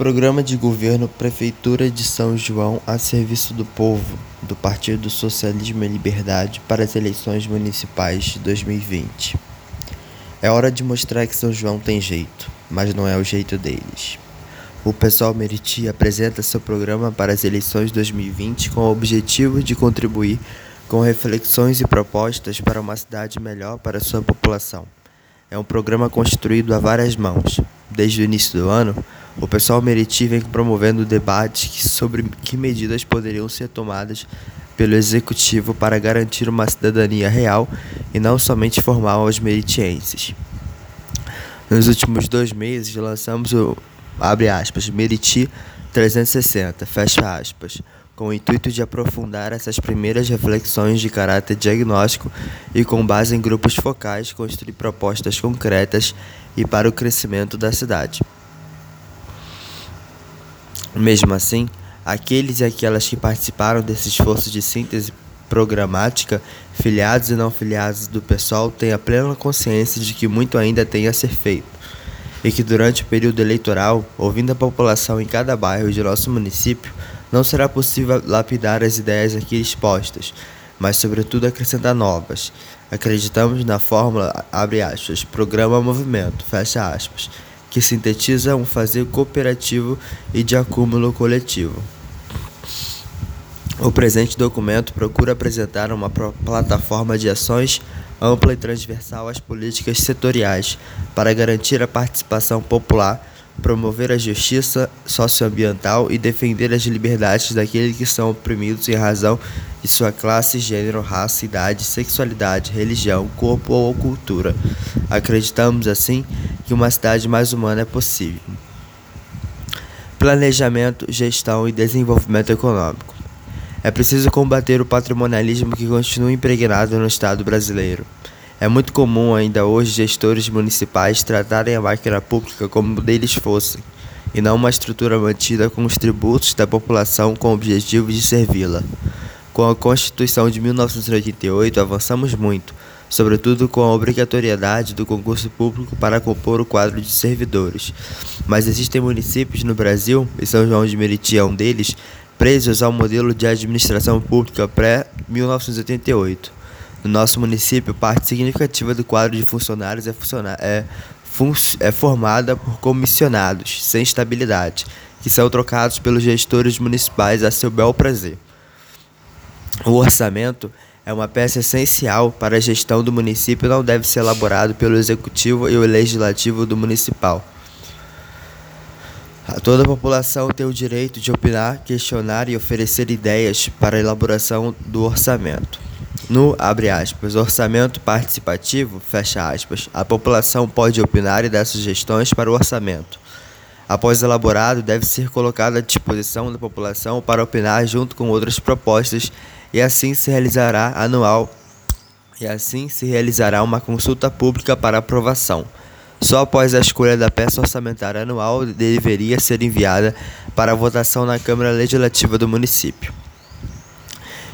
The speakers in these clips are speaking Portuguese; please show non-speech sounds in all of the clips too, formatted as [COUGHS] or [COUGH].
Programa de Governo Prefeitura de São João a serviço do povo, do Partido Socialismo e Liberdade para as eleições municipais de 2020. É hora de mostrar que São João tem jeito, mas não é o jeito deles. O pessoal Meriti apresenta seu programa para as eleições 2020 com o objetivo de contribuir com reflexões e propostas para uma cidade melhor para sua população. É um programa construído a várias mãos. Desde o início do ano, o pessoal Meriti vem promovendo debates sobre que medidas poderiam ser tomadas pelo Executivo para garantir uma cidadania real e não somente formal aos meritienses. Nos últimos dois meses, lançamos o abre aspas, Meriti 360, fecha aspas, com o intuito de aprofundar essas primeiras reflexões de caráter diagnóstico e, com base em grupos focais, construir propostas concretas e para o crescimento da cidade. Mesmo assim, aqueles e aquelas que participaram desse esforço de síntese programática, filiados e não filiados do pessoal, têm a plena consciência de que muito ainda tem a ser feito e que durante o período eleitoral, ouvindo a população em cada bairro de nosso município, não será possível lapidar as ideias aqui expostas, mas sobretudo acrescentar novas. Acreditamos na fórmula, abre aspas, programa movimento, fecha aspas, que sintetiza um fazer cooperativo e de acúmulo coletivo. O presente documento procura apresentar uma plataforma de ações ampla e transversal às políticas setoriais para garantir a participação popular promover a justiça socioambiental e defender as liberdades daqueles que são oprimidos em razão de sua classe, gênero, raça, idade, sexualidade, religião, corpo ou cultura. Acreditamos, assim, que uma cidade mais humana é possível. Planejamento, gestão e desenvolvimento econômico. É preciso combater o patrimonialismo que continua impregnado no Estado brasileiro. É muito comum ainda hoje gestores municipais tratarem a máquina pública como deles fossem, e não uma estrutura mantida com os tributos da população com o objetivo de servi-la. Com a Constituição de 1988 avançamos muito, sobretudo com a obrigatoriedade do concurso público para compor o quadro de servidores. Mas existem municípios no Brasil, e São João de Meriti é um deles, presos ao modelo de administração pública pré-1988. No nosso município, parte significativa do quadro de funcionários é, é, fun é formada por comissionados sem estabilidade, que são trocados pelos gestores municipais a seu bel prazer. O orçamento é uma peça essencial para a gestão do município e não deve ser elaborado pelo executivo e o legislativo do municipal. Toda a população tem o direito de opinar, questionar e oferecer ideias para a elaboração do orçamento. No aspas, orçamento participativo, fecha aspas, a população pode opinar e dar sugestões para o orçamento. Após elaborado, deve ser colocado à disposição da população para opinar junto com outras propostas e assim se realizará anual e assim se realizará uma consulta pública para aprovação. Só após a escolha da peça orçamentária anual deveria ser enviada para votação na Câmara Legislativa do município.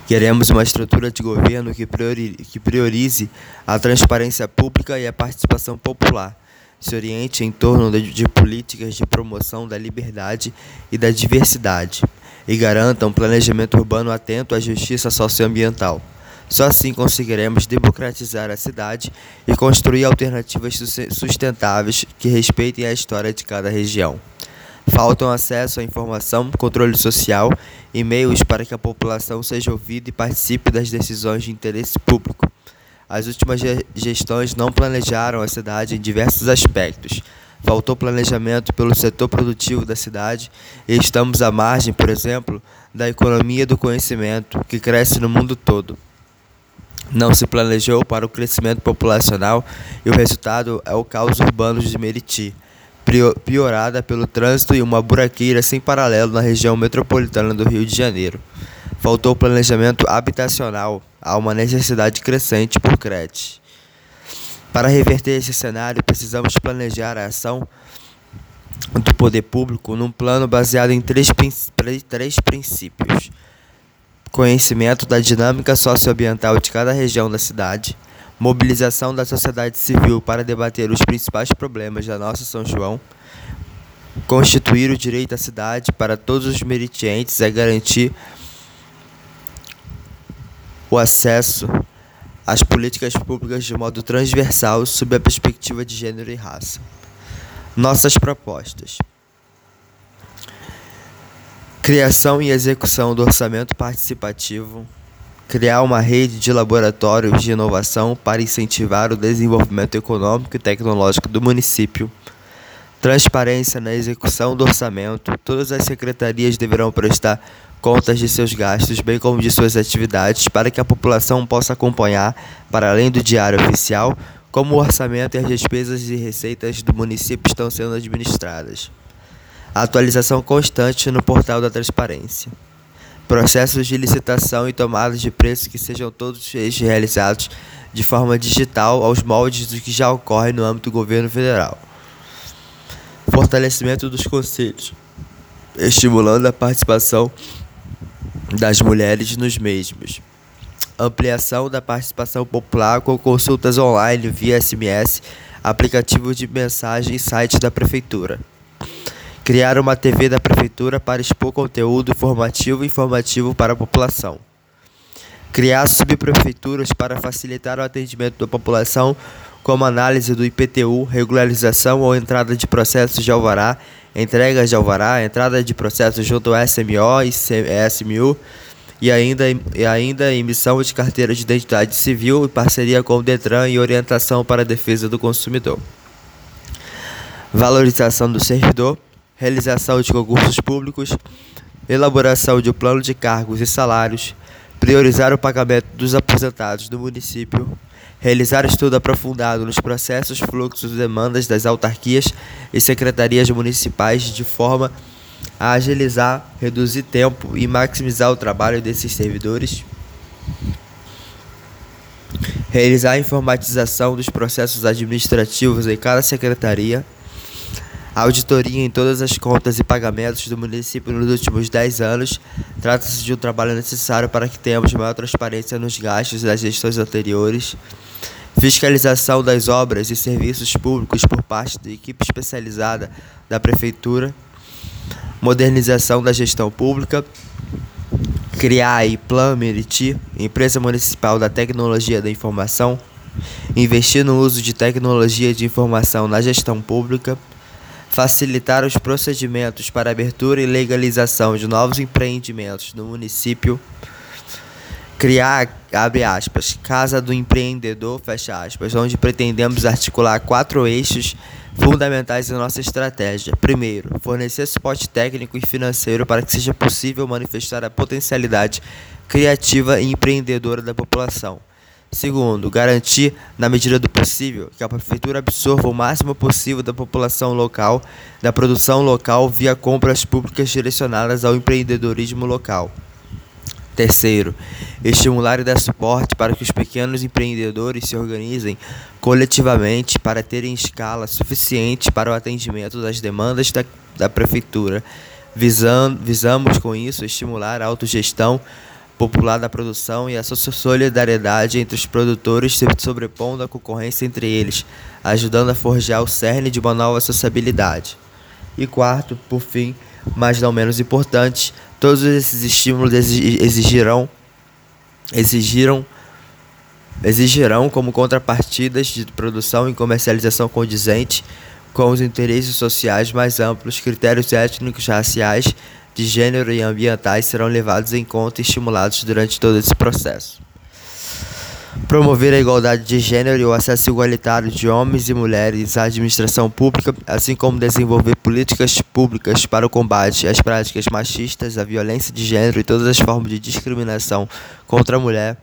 Queremos uma estrutura de governo que, priori que priorize a transparência pública e a participação popular, se oriente em torno de políticas de promoção da liberdade e da diversidade e garanta um planejamento urbano atento à justiça socioambiental. Só assim conseguiremos democratizar a cidade e construir alternativas sustentáveis que respeitem a história de cada região. Faltam acesso à informação, controle social e meios para que a população seja ouvida e participe das decisões de interesse público. As últimas gestões não planejaram a cidade em diversos aspectos. Faltou planejamento pelo setor produtivo da cidade e estamos à margem, por exemplo, da economia do conhecimento, que cresce no mundo todo. Não se planejou para o crescimento populacional e o resultado é o caos urbano de Meriti piorada pelo trânsito e uma buraqueira sem paralelo na região metropolitana do Rio de Janeiro. Faltou planejamento habitacional, há uma necessidade crescente por crédito. Para reverter esse cenário, precisamos planejar a ação do poder público num plano baseado em três, três princípios: conhecimento da dinâmica socioambiental de cada região da cidade, mobilização da sociedade civil para debater os principais problemas da nossa São João, constituir o direito à cidade para todos os meritientes é garantir o acesso às políticas públicas de modo transversal sob a perspectiva de gênero e raça. Nossas propostas. Criação e execução do orçamento participativo. Criar uma rede de laboratórios de inovação para incentivar o desenvolvimento econômico e tecnológico do município. Transparência na execução do orçamento. Todas as secretarias deverão prestar contas de seus gastos, bem como de suas atividades, para que a população possa acompanhar, para além do diário oficial, como o orçamento e as despesas e receitas do município estão sendo administradas. Atualização constante no portal da transparência. Processos de licitação e tomadas de preço que sejam todos realizados de forma digital aos moldes do que já ocorre no âmbito do governo federal. Fortalecimento dos conselhos, estimulando a participação das mulheres nos mesmos. Ampliação da participação popular com consultas online via SMS, aplicativo de mensagem e site da Prefeitura. Criar uma TV da Prefeitura para expor conteúdo formativo e informativo para a população. Criar subprefeituras para facilitar o atendimento da população, como análise do IPTU, regularização ou entrada de processos de alvará, entregas de alvará, entrada de processos junto ao SMO e SMU e ainda, e ainda emissão de carteira de identidade civil em parceria com o Detran e orientação para a defesa do consumidor. Valorização do servidor, realização de concursos públicos, elaboração de plano de cargos e salários, priorizar o pagamento dos aposentados do município, realizar estudo aprofundado nos processos, fluxos e demandas das autarquias e secretarias municipais de forma a agilizar, reduzir tempo e maximizar o trabalho desses servidores, realizar a informatização dos processos administrativos em cada secretaria, auditoria em todas as contas e pagamentos do município nos últimos 10 anos. Trata-se de um trabalho necessário para que tenhamos maior transparência nos gastos das gestões anteriores. Fiscalização das obras e serviços públicos por parte da equipe especializada da Prefeitura. Modernização da gestão pública. Criar a Plan Meriti, empresa municipal da tecnologia da informação. Investir no uso de tecnologia de informação na gestão pública facilitar os procedimentos para abertura e legalização de novos empreendimentos no município, criar, abre aspas, Casa do Empreendedor, fecha aspas, onde pretendemos articular quatro eixos fundamentais da nossa estratégia. Primeiro, fornecer suporte técnico e financeiro para que seja possível manifestar a potencialidade criativa e empreendedora da população. Segundo, garantir, na medida do possível, que a prefeitura absorva o máximo possível da população local, da produção local via compras públicas direcionadas ao empreendedorismo local. Terceiro, estimular e dar suporte para que os pequenos empreendedores se organizem coletivamente para terem escala suficiente para o atendimento das demandas da, da prefeitura. Visam, visamos com isso estimular a autogestão popular da produção e a solidariedade entre os produtores se sobrepondo à concorrência entre eles, ajudando a forjar o cerne de uma nova sociabilidade. E quarto, por fim, mas não menos importante, todos esses estímulos exigirão exigiram exigirão como contrapartidas de produção e comercialização condizente com os interesses sociais mais amplos, critérios étnicos, raciais de gênero e ambientais serão levados em conta e estimulados durante todo esse processo. Promover a igualdade de gênero e o acesso igualitário de homens e mulheres à administração pública, assim como desenvolver políticas públicas para o combate às práticas machistas, à violência de gênero e todas as formas de discriminação contra a mulher,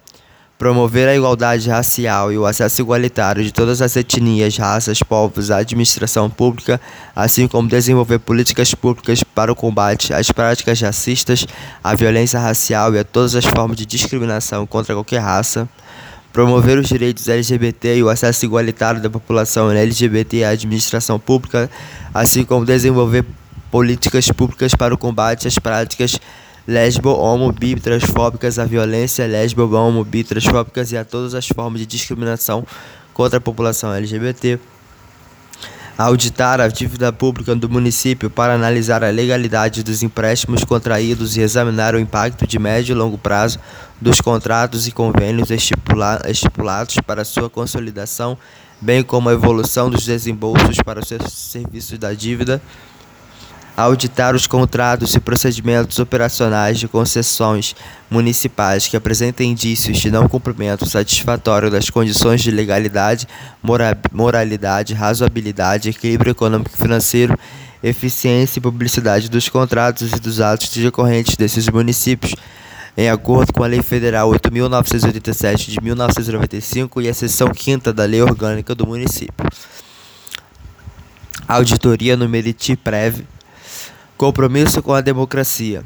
Promover a igualdade racial e o acesso igualitário de todas as etnias, raças, povos à administração pública, assim como desenvolver políticas públicas para o combate às práticas racistas, à violência racial e a todas as formas de discriminação contra qualquer raça. Promover os direitos LGBT e o acesso igualitário da população LGBT à administração pública, assim como desenvolver políticas públicas para o combate às práticas lesbo, homo, bi, transfóbicas, à violência lesbo, homo, bi, transfóbicas e a todas as formas de discriminação contra a população LGBT. auditar a dívida pública do município para analisar a legalidade dos empréstimos contraídos e examinar o impacto de médio e longo prazo dos contratos e convênios estipula estipulados para sua consolidação, bem como a evolução dos desembolsos para os serviços da dívida auditar os contratos e procedimentos operacionais de concessões municipais que apresentem indícios de não cumprimento satisfatório das condições de legalidade, moralidade, razoabilidade, equilíbrio econômico e financeiro, eficiência e publicidade dos contratos e dos atos decorrentes desses municípios, em acordo com a Lei Federal 8.987 de 1995 e a seção 5 da Lei Orgânica do Município. Auditoria no Meriti Prev Compromisso com a democracia.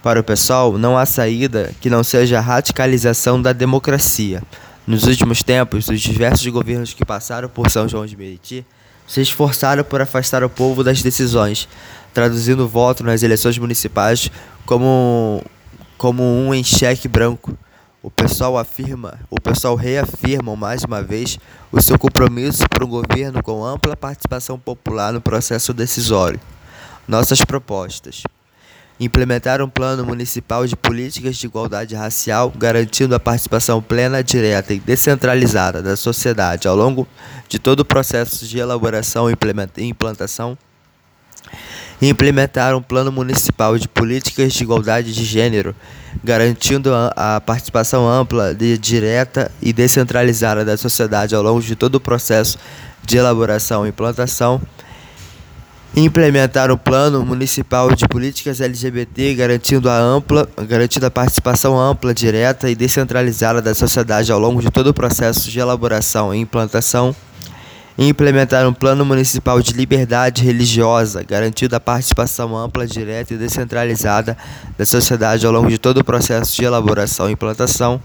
Para o pessoal, não há saída que não seja a radicalização da democracia. Nos últimos tempos, os diversos governos que passaram por São João de Meriti se esforçaram por afastar o povo das decisões, traduzindo o voto nas eleições municipais como, como um em cheque branco. O pessoal afirma, o pessoal reafirma mais uma vez o seu compromisso por um governo com ampla participação popular no processo decisório. Nossas propostas: implementar um plano municipal de políticas de igualdade racial, garantindo a participação plena, direta e descentralizada da sociedade ao longo de todo o processo de elaboração e implantação. Implementar um plano municipal de políticas de igualdade de gênero, garantindo a participação ampla, de, direta e descentralizada da sociedade ao longo de todo o processo de elaboração e implantação implementar o plano municipal de políticas LGBT, garantindo a ampla, garantindo a participação ampla, direta e descentralizada da sociedade ao longo de todo o processo de elaboração e implantação. Implementar um plano municipal de liberdade religiosa, garantindo a participação ampla, direta e descentralizada da sociedade ao longo de todo o processo de elaboração e implantação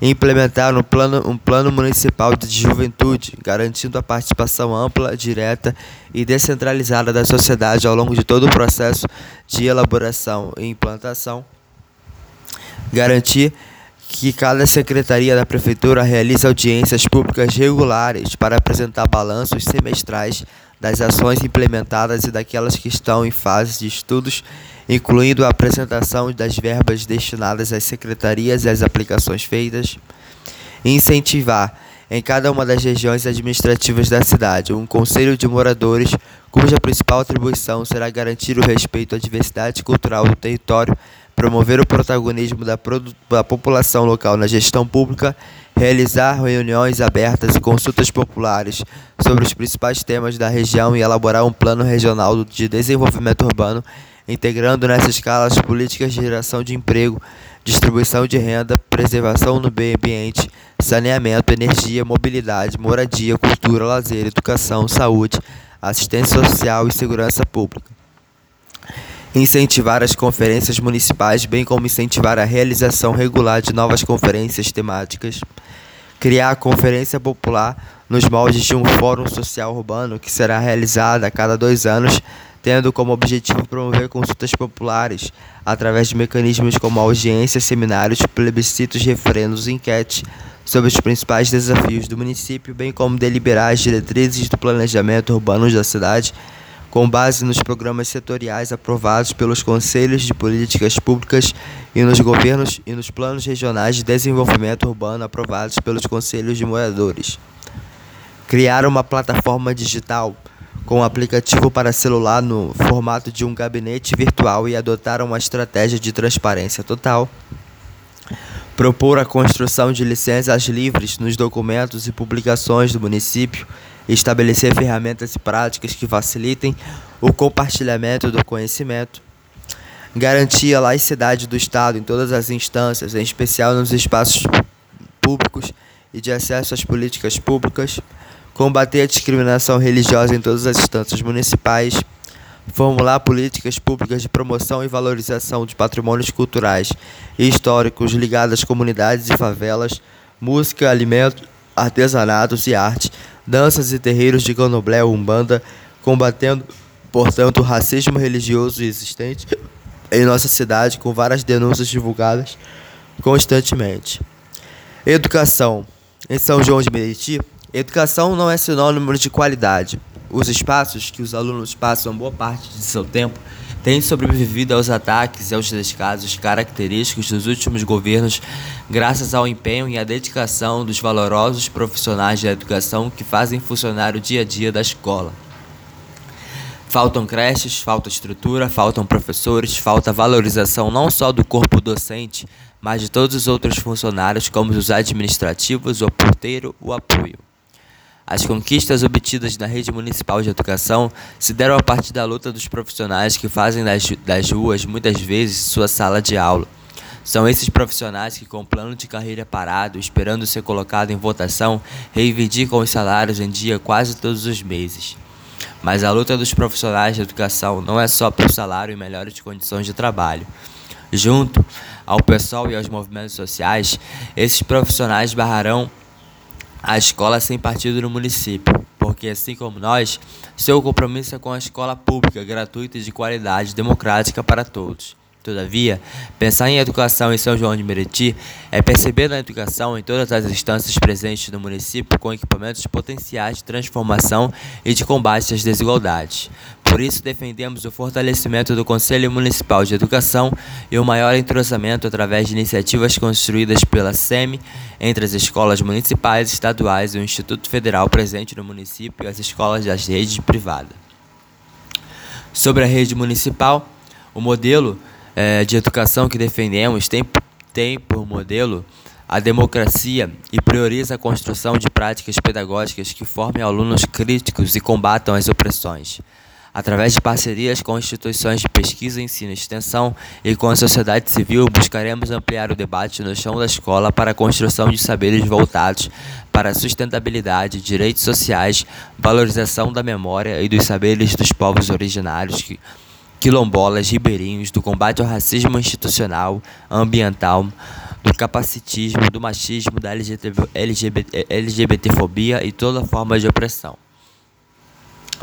implementar um plano, um plano municipal de juventude, garantindo a participação ampla, direta e descentralizada da sociedade ao longo de todo o processo de elaboração e implantação. Garantir que cada secretaria da prefeitura realize audiências públicas regulares para apresentar balanços semestrais das ações implementadas e daquelas que estão em fase de estudos, incluindo a apresentação das verbas destinadas às secretarias e às aplicações feitas. Incentivar, em cada uma das regiões administrativas da cidade, um conselho de moradores cuja principal atribuição será garantir o respeito à diversidade cultural do território, promover o protagonismo da, da população local na gestão pública realizar reuniões abertas e consultas populares sobre os principais temas da região e elaborar um plano regional de desenvolvimento urbano, integrando nessa escala as políticas de geração de emprego, distribuição de renda, preservação do meio ambiente, saneamento, energia, mobilidade, moradia, cultura, lazer, educação, saúde, assistência social e segurança pública. Incentivar as conferências municipais, bem como incentivar a realização regular de novas conferências temáticas, criar a conferência popular nos moldes de um fórum social urbano que será realizada a cada dois anos, tendo como objetivo promover consultas populares através de mecanismos como audiências, seminários, plebiscitos, referendos e enquete sobre os principais desafios do município, bem como deliberar as diretrizes do planejamento urbano da cidade com base nos programas setoriais aprovados pelos conselhos de políticas públicas e nos governos e nos planos regionais de desenvolvimento urbano aprovados pelos conselhos de moradores. Criar uma plataforma digital com aplicativo para celular no formato de um gabinete virtual e adotar uma estratégia de transparência total. Propor a construção de licenças livres nos documentos e publicações do município. Estabelecer ferramentas e práticas que facilitem o compartilhamento do conhecimento, garantir a laicidade do Estado em todas as instâncias, em especial nos espaços públicos e de acesso às políticas públicas, combater a discriminação religiosa em todas as instâncias municipais, formular políticas públicas de promoção e valorização de patrimônios culturais e históricos ligados às comunidades e favelas, música, alimentos, artesanatos e arte, danças e terreiros de candomblé umbanda, combatendo, portanto, o racismo religioso existente em nossa cidade, com várias denúncias divulgadas constantemente. Educação. Em São João de Meriti, educação não é sinônimo de qualidade, Os espaços que os alunos passam boa parte de seu tempo têm sobrevivido aos ataques e aos descasos característicos dos últimos governos, graças ao empenho e à dedicação dos valorosos profissionais da educação que fazem funcionar o dia a dia da escola. Faltam creches, falta estrutura, faltam professores, falta valorização não só do corpo docente, mas de todos os outros funcionários, como os administrativos, o porteiro, o apoio. As conquistas obtidas na rede municipal de educação se deram a partir da luta dos profissionais que fazem das, das ruas, muitas vezes, sua sala de aula. São esses profissionais que, com plano de carreira parado, esperando ser colocado em votação, reivindicam os salários em dia quase todos os meses. Mas a luta dos profissionais de educação não é só pelo salário e melhores condições de trabalho. Junto ao pessoal e aos movimentos sociais, esses profissionais barrarão a escola sem partido no município, porque assim como nós, seu compromisso é com a escola pública, gratuita e de qualidade democrática para todos. Todavia, pensar em educação em São João de Meriti é perceber na educação em todas as instâncias presentes no município com equipamentos potenciais de transformação e de combate às desigualdades. Por isso, defendemos o fortalecimento do Conselho Municipal de Educação e o maior entrosamento através de iniciativas construídas pela SEMI entre as escolas municipais, estaduais e o Instituto Federal presente no município e as escolas das redes privadas. Sobre a rede municipal, o modelo é, de educação que defendemos tem, tem por modelo a democracia e prioriza a construção de práticas pedagógicas que formem alunos críticos e combatam as opressões. Através de parcerias com instituições de pesquisa, ensino e extensão e com a sociedade civil, buscaremos ampliar o debate no chão da escola para a construção de saberes voltados para a sustentabilidade, direitos sociais, valorização da memória e dos saberes dos povos originários quilombolas, ribeirinhos, do combate ao racismo institucional, ambiental, do capacitismo, do machismo, da LGBT, LGBTfobia e toda forma de opressão.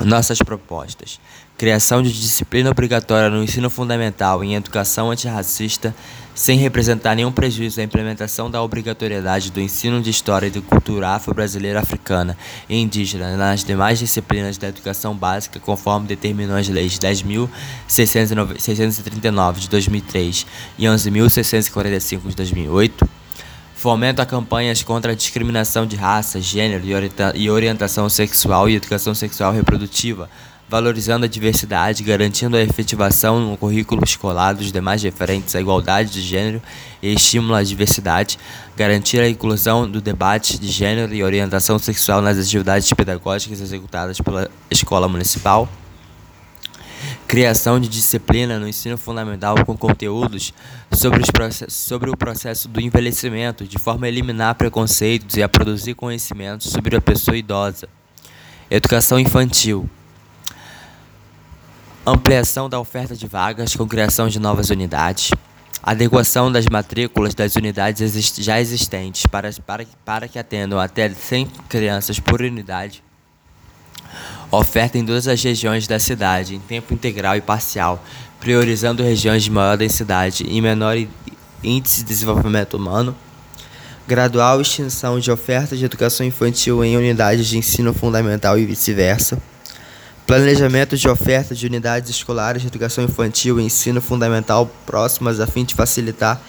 Nossas propostas: criação de disciplina obrigatória no ensino fundamental em educação antirracista, sem representar nenhum prejuízo à implementação da obrigatoriedade do ensino de história e de cultura afro-brasileira africana e indígena nas demais disciplinas da educação básica, conforme determinou as leis 10.639 de 2003 e 11.645 de 2008 Fomenta campanhas contra a discriminação de raça, gênero e orientação sexual e educação sexual reprodutiva, valorizando a diversidade, garantindo a efetivação no currículo escolar dos demais referentes à igualdade de gênero e estímulo à diversidade, garantir a inclusão do debate de gênero e orientação sexual nas atividades pedagógicas executadas pela escola municipal criação de disciplina no ensino fundamental com conteúdos sobre, sobre o processo do envelhecimento, de forma a eliminar preconceitos e a produzir conhecimentos sobre a pessoa idosa. Educação infantil. Ampliação da oferta de vagas com criação de novas unidades. Adequação das matrículas das unidades já existentes para, para, para que atendam até 100 crianças por unidade Oferta em todas as regiões da cidade, em tempo integral e parcial, priorizando regiões de maior densidade e menor índice de desenvolvimento humano. Gradual extinção de oferta de educação infantil em unidades de ensino fundamental e vice-versa. Planejamento de oferta de unidades escolares de educação infantil e ensino fundamental próximas a fim de facilitar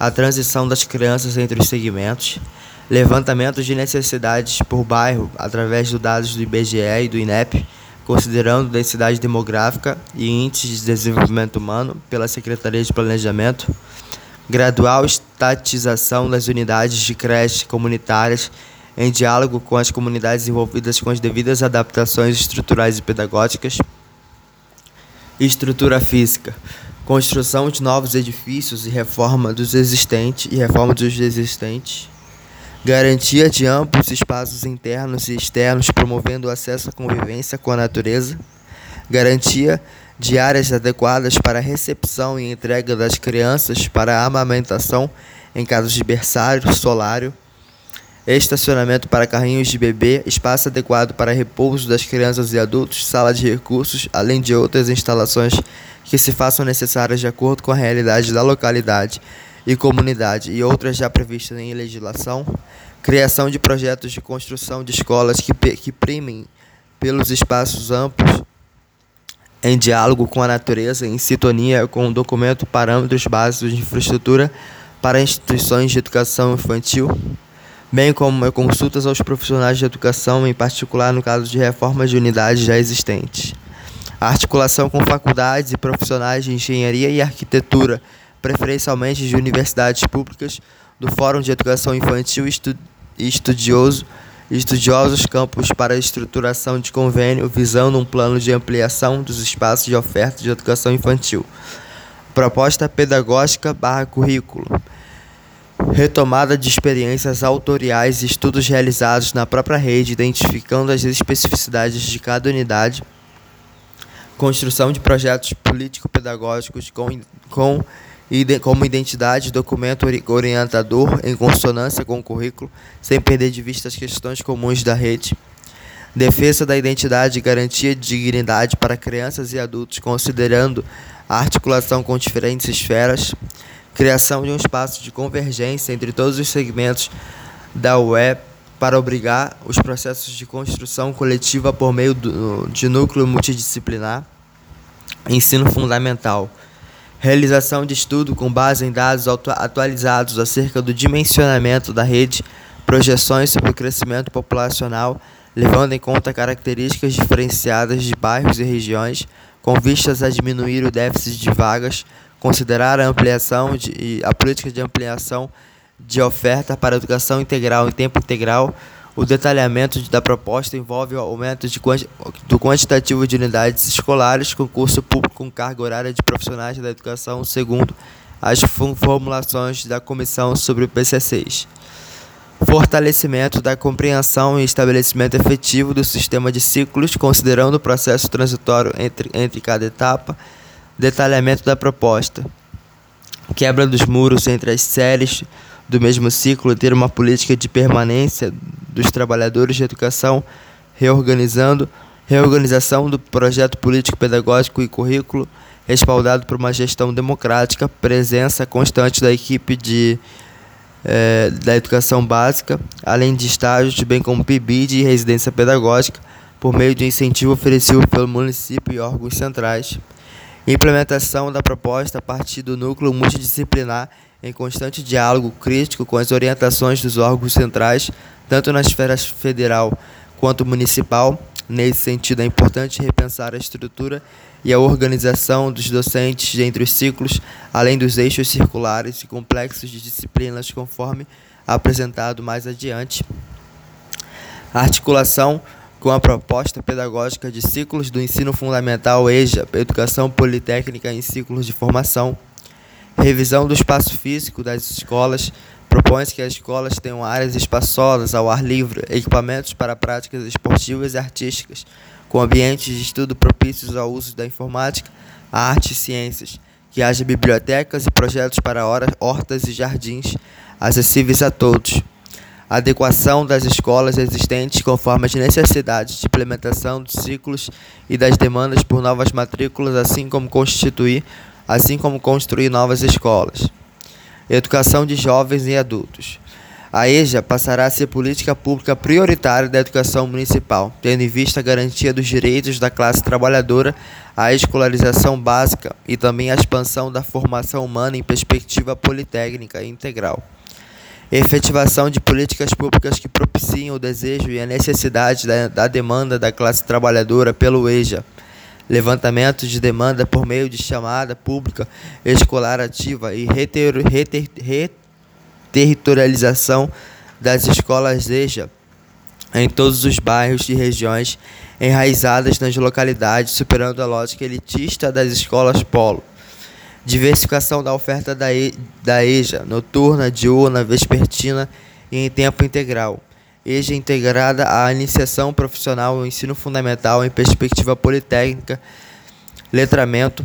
a transição das crianças entre os segmentos levantamento de necessidades por bairro através dos dados do IBGE e do INEP, considerando densidade demográfica e índice de desenvolvimento humano pela Secretaria de Planejamento, gradual estatização das unidades de creche comunitárias em diálogo com as comunidades envolvidas com as devidas adaptações estruturais e pedagógicas, estrutura física, construção de novos edifícios e reforma dos existentes e reforma dos existentes Garantia de amplos espaços internos e externos, promovendo o acesso à convivência com a natureza. Garantia de áreas adequadas para recepção e entrega das crianças para amamentação em casos de berçário, solário. Estacionamento para carrinhos de bebê, espaço adequado para repouso das crianças e adultos, sala de recursos, além de outras instalações que se façam necessárias de acordo com a realidade da localidade e comunidade e outras já previstas em legislação, criação de projetos de construção de escolas que, que primem pelos espaços amplos, em diálogo com a natureza, em sintonia com o documento Parâmetros Básicos de Infraestrutura para Instituições de Educação Infantil, bem como consultas aos profissionais de educação, em particular no caso de reformas de unidades já existentes. A articulação com faculdades e profissionais de engenharia e arquitetura, preferencialmente de universidades públicas, do Fórum de Educação Infantil e Estudioso estudiosos campos para a estruturação de convênio visando um plano de ampliação dos espaços de oferta de educação infantil. Proposta pedagógica barra currículo. Retomada de experiências autoriais e estudos realizados na própria rede, identificando as especificidades de cada unidade. Construção de projetos político-pedagógicos com, com como identidade, documento orientador em consonância com o currículo, sem perder de vista as questões comuns da rede. Defesa da identidade e garantia de dignidade para crianças e adultos, considerando a articulação com diferentes esferas. Criação de um espaço de convergência entre todos os segmentos da web para obrigar os processos de construção coletiva por meio do, de núcleo multidisciplinar. Ensino fundamental realização de estudo com base em dados atualizados acerca do dimensionamento da rede, projeções sobre o crescimento populacional, levando em conta características diferenciadas de bairros e regiões, com vistas a diminuir o déficit de vagas, considerar a ampliação de, a política de ampliação de oferta para educação integral em tempo integral o detalhamento da proposta envolve o aumento de do quantitativo de unidades escolares, concurso público com carga horária de profissionais da educação, segundo as formulações da comissão sobre o PC6. Fortalecimento da compreensão e estabelecimento efetivo do sistema de ciclos, considerando o processo transitório entre, entre cada etapa. Detalhamento da proposta. Quebra dos muros entre as séries do mesmo ciclo, ter uma política de permanência dos trabalhadores de educação, reorganizando reorganização do projeto político pedagógico e currículo, respaldado por uma gestão democrática, presença constante da equipe de é, da educação básica, além de estágios, bem como PIBID e residência pedagógica, por meio de incentivo oferecido pelo município e órgãos centrais. Implementação da proposta a partir do núcleo multidisciplinar em constante diálogo crítico com as orientações dos órgãos centrais, tanto na esfera federal quanto municipal. Nesse sentido, é importante repensar a estrutura e a organização dos docentes entre os ciclos, além dos eixos circulares e complexos de disciplinas, conforme apresentado mais adiante. A articulação com a proposta pedagógica de ciclos do ensino fundamental EJA, Educação Politécnica em Ciclos de Formação, Revisão do espaço físico das escolas. Propõe-se que as escolas tenham áreas espaçosas, ao ar livre, equipamentos para práticas esportivas e artísticas, com ambientes de estudo propícios ao uso da informática, arte e ciências, que haja bibliotecas e projetos para hortas e jardins acessíveis a todos. Adequação das escolas existentes conforme as necessidades de implementação dos ciclos e das demandas por novas matrículas, assim como constituir assim como construir novas escolas. Educação de jovens e adultos. A EJA passará a ser política pública prioritária da educação municipal, tendo em vista a garantia dos direitos da classe trabalhadora, a escolarização básica e também a expansão da formação humana em perspectiva politécnica e integral. Efetivação de políticas públicas que propiciem o desejo e a necessidade da, da demanda da classe trabalhadora pelo EJA levantamento de demanda por meio de chamada pública escolar ativa e reterritorialização das escolas EJA em todos os bairros e regiões enraizadas nas localidades, superando a lógica elitista das escolas polo. Diversificação da oferta da, EJA, noturna, diurna, vespertina e em tempo integral EJA integrada à iniciação profissional ao ensino fundamental em perspectiva politécnica, letramento,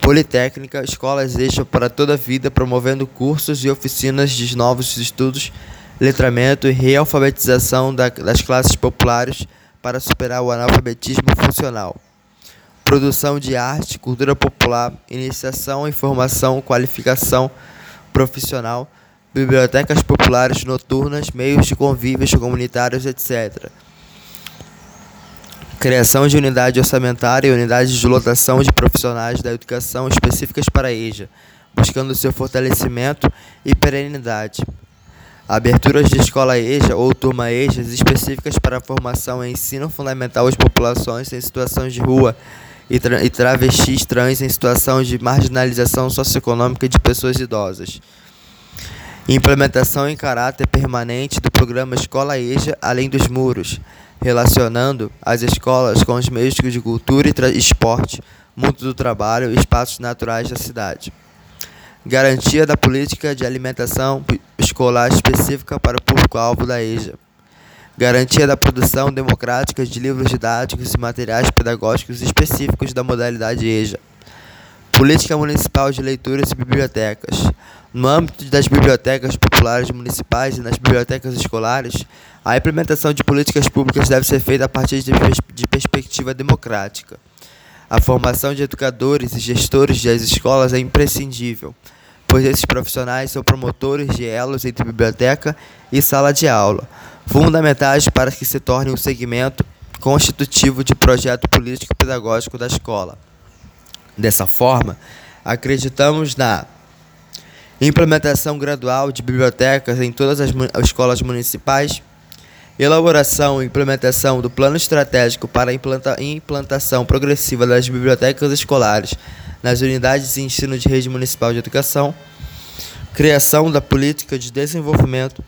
politécnica, escolas EJA para toda a vida, promovendo cursos e oficinas de novos estudos, letramento e realfabetização da, das classes populares para superar o analfabetismo funcional. Produção de arte, cultura popular, iniciação, informação, qualificação profissional, bibliotecas populares noturnas, meios de convívios comunitários, etc. Criação de unidade orçamentária e unidades de lotação de profissionais da educação específicas para a EJA, buscando seu fortalecimento e perenidade. Aberturas de escola EJA ou turma EJAs específicas para a formação e ensino fundamental às populações em situações de rua e, tra e travestis trans em situação de marginalização socioeconômica de pessoas idosas. Implementação em caráter permanente do programa Escola EJA Além dos Muros, relacionando as escolas com os meios de cultura e esporte, mundo do trabalho e espaços naturais da cidade. Garantia da política de alimentação escolar específica para o público-alvo da EJA. Garantia da produção democrática de livros didáticos e materiais pedagógicos específicos da modalidade EJA. Política Municipal de Leituras e Bibliotecas. No âmbito das bibliotecas populares municipais e nas bibliotecas escolares, a implementação de políticas públicas deve ser feita a partir de, de perspectiva democrática. A formação de educadores e gestores das escolas é imprescindível, pois esses profissionais são promotores de elos entre biblioteca e sala de aula, fundamentais para que se torne um segmento constitutivo de projeto político-pedagógico da escola. Dessa forma, acreditamos na implementação gradual de bibliotecas em todas as escolas municipais, elaboração e implementação do plano estratégico para a implanta implantação progressiva das bibliotecas escolares nas unidades de ensino de rede municipal de educação, criação da política de desenvolvimento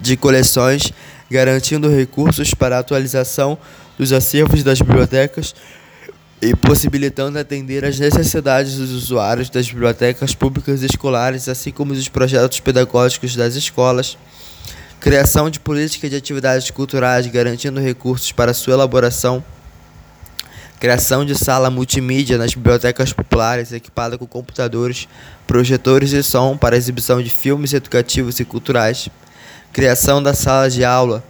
de coleções, garantindo recursos para a atualização dos acervos das bibliotecas e possibilitando atender às necessidades dos usuários das bibliotecas públicas escolares, assim como dos projetos pedagógicos das escolas, criação de política de atividades culturais garantindo recursos para sua elaboração, criação de sala multimídia nas bibliotecas populares equipada com computadores, projetores e som para exibição de filmes educativos e culturais, criação da sala de aula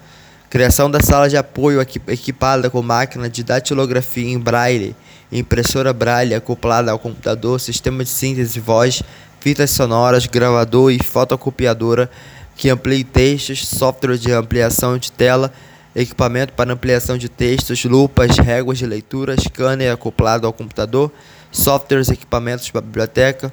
Criação da sala de apoio equipada com máquina de datilografia em braille, impressora braille acoplada ao computador, sistema de síntese voz, fitas sonoras, gravador e fotocopiadora que amplie textos, software de ampliação de tela, equipamento para ampliação de textos, lupas, réguas de leitura, scanner acoplado ao computador, softwares e equipamentos para biblioteca,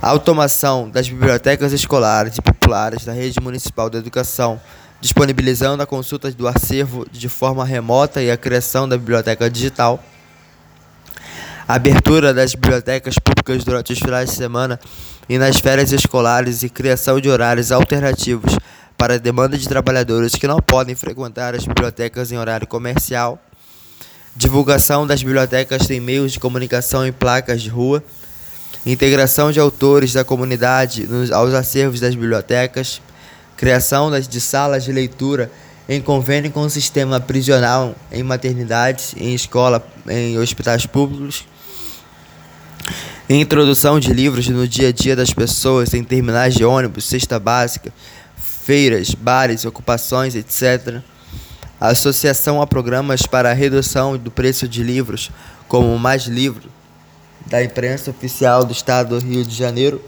automação das bibliotecas escolares e populares da rede municipal de educação, disponibilizando a consulta do acervo de forma remota e a criação da biblioteca digital. abertura das bibliotecas públicas durante os finais de semana e nas férias escolares e criação de horários alternativos para a demanda de trabalhadores que não podem frequentar as bibliotecas em horário comercial. Divulgação das bibliotecas em meios de comunicação em placas de rua. Integração de autores da comunidade aos acervos das bibliotecas criação de salas de leitura em convênio com o sistema prisional em maternidades, em escola, em hospitais públicos, introdução de livros no dia a dia das pessoas em terminais de ônibus, cesta básica, feiras, bares, ocupações, etc. Associação a programas para a redução do preço de livros, como Mais Livro, da imprensa oficial do Estado do Rio de Janeiro.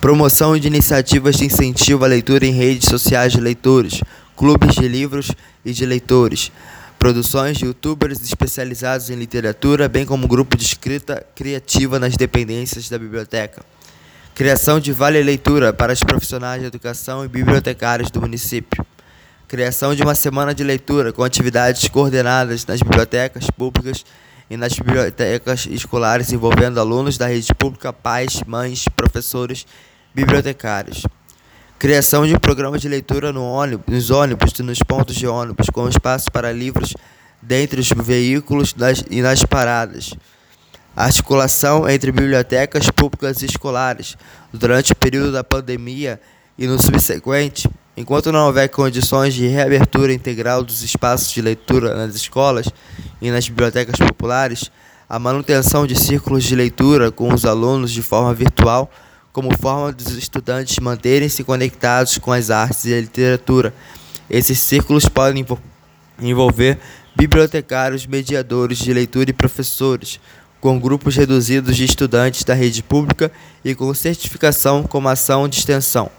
Promoção de iniciativas de incentivo à leitura em redes sociais de leitores, clubes de livros e de leitores, produções de youtubers especializados em literatura, bem como grupo de escrita criativa nas dependências da biblioteca. Criação de vale leitura para os profissionais de educação e bibliotecários do município. Criação de uma semana de leitura com atividades coordenadas nas bibliotecas públicas e nas bibliotecas escolares envolvendo alunos da rede pública, pais, mães, professores bibliotecários. Criação de um programa de leitura no ônibus, nos ônibus e nos pontos de ônibus, com espaço para livros dentre os veículos nas, e nas paradas. Articulação entre bibliotecas públicas e escolares durante o período da pandemia e no subsequente, enquanto não houver condições de reabertura integral dos espaços de leitura nas escolas e nas bibliotecas populares, a manutenção de círculos de leitura com os alunos de forma virtual como forma dos estudantes manterem-se conectados com as artes e a literatura. Esses círculos podem envolver bibliotecários, mediadores de leitura e professores, com grupos reduzidos de estudantes da rede pública e com certificação como ação de extensão.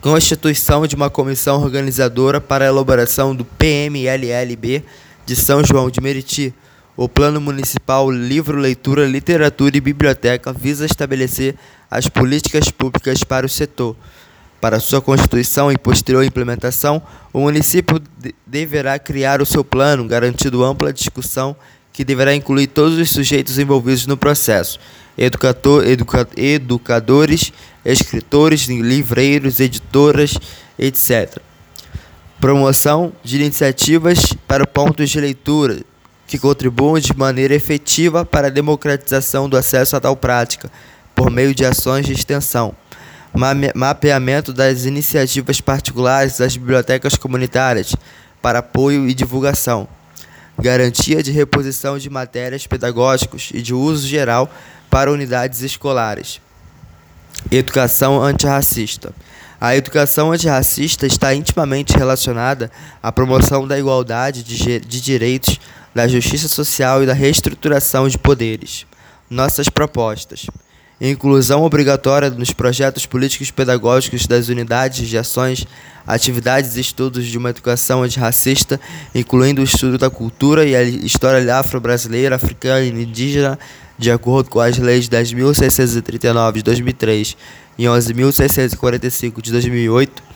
Constituição de uma comissão organizadora para a elaboração do PMLLB de São João de Meriti. O Plano Municipal Livro, Leitura, Literatura e Biblioteca visa estabelecer as políticas públicas para o setor. Para sua constituição e posterior implementação, o município de deverá criar o seu plano, garantindo ampla discussão que deverá incluir todos os sujeitos envolvidos no processo: educador, educa, educadores, escritores, livreiros, editoras, etc. Promoção de iniciativas para pontos de leitura que contribuam de maneira efetiva para a democratização do acesso a tal prática, por meio de ações de extensão. Mapeamento das iniciativas particulares das bibliotecas comunitárias para apoio e divulgação garantia de reposição de matérias pedagógicas e de uso geral para unidades escolares. Educação antirracista. A educação antirracista está intimamente relacionada à promoção da igualdade de, de direitos, da justiça social e da reestruturação de poderes. Nossas propostas. Inclusão obrigatória nos projetos políticos pedagógicos das unidades de ações, atividades e estudos de uma educação antirracista, incluindo o estudo da cultura e a história afro-brasileira, africana e indígena, de acordo com as leis 10.639 de 2003 e 11.645 de 2008.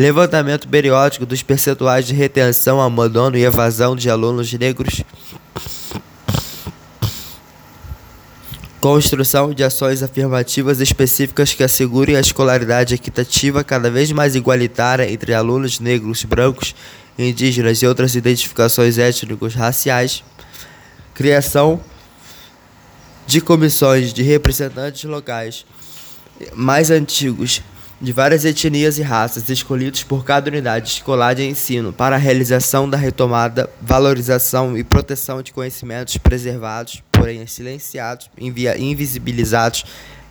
Levantamento periódico dos percentuais de retenção, abandono e evasão de alunos negros Construção de ações afirmativas específicas que assegurem a escolaridade equitativa cada vez mais igualitária entre alunos negros, brancos, indígenas e outras identificações étnicos raciais. Criação de comissões de representantes locais mais antigos de várias etnias e raças escolhidos por cada unidade escolar de ensino para a realização da retomada, valorização e proteção de conhecimentos preservados, porém silenciados, invisibilizados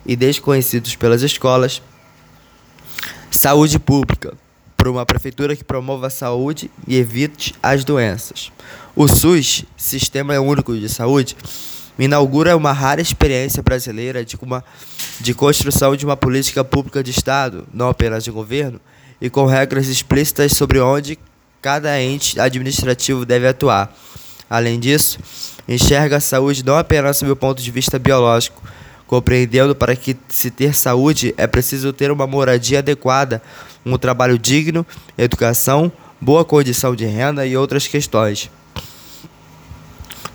e desconhecidos pelas escolas. Saúde pública, por uma prefeitura que promova a saúde e evite as doenças. O SUS, Sistema Único de Saúde, inaugura uma rara experiência brasileira de, uma, de construção de uma política pública de Estado, não apenas de governo, e com regras explícitas sobre onde cada ente administrativo deve atuar. Além disso, enxerga a saúde não apenas sob o ponto de vista biológico, compreendendo para que se ter saúde é preciso ter uma moradia adequada, um trabalho digno, educação, boa condição de renda e outras questões.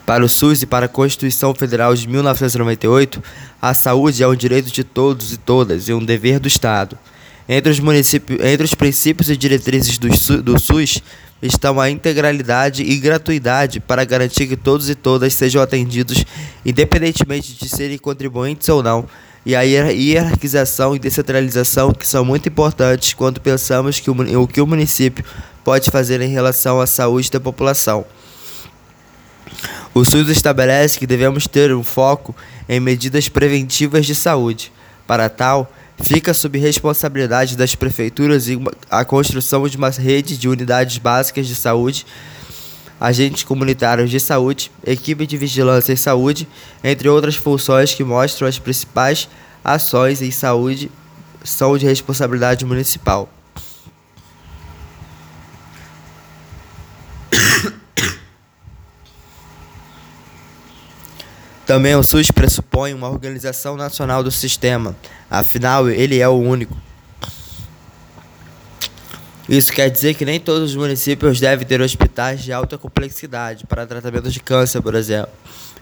Para o SUS e para a Constituição Federal de 1998, a saúde é um direito de todos e todas e um dever do Estado. Entre os, entre os princípios e diretrizes do, do SUS estão a integralidade e gratuidade para garantir que todos e todas sejam atendidos, independentemente de serem contribuintes ou não, e a hierarquização e descentralização que são muito importantes quando pensamos que o, o que o município pode fazer em relação à saúde da população. O SUS estabelece que devemos ter um foco em medidas preventivas de saúde. Para tal, fica sob responsabilidade das prefeituras a construção de uma rede de unidades básicas de saúde, agentes comunitários de saúde, equipe de vigilância em saúde, entre outras funções que mostram as principais ações em saúde são de responsabilidade municipal. Também o SUS pressupõe uma organização nacional do sistema, afinal, ele é o único. Isso quer dizer que nem todos os municípios devem ter hospitais de alta complexidade para tratamento de câncer, por exemplo.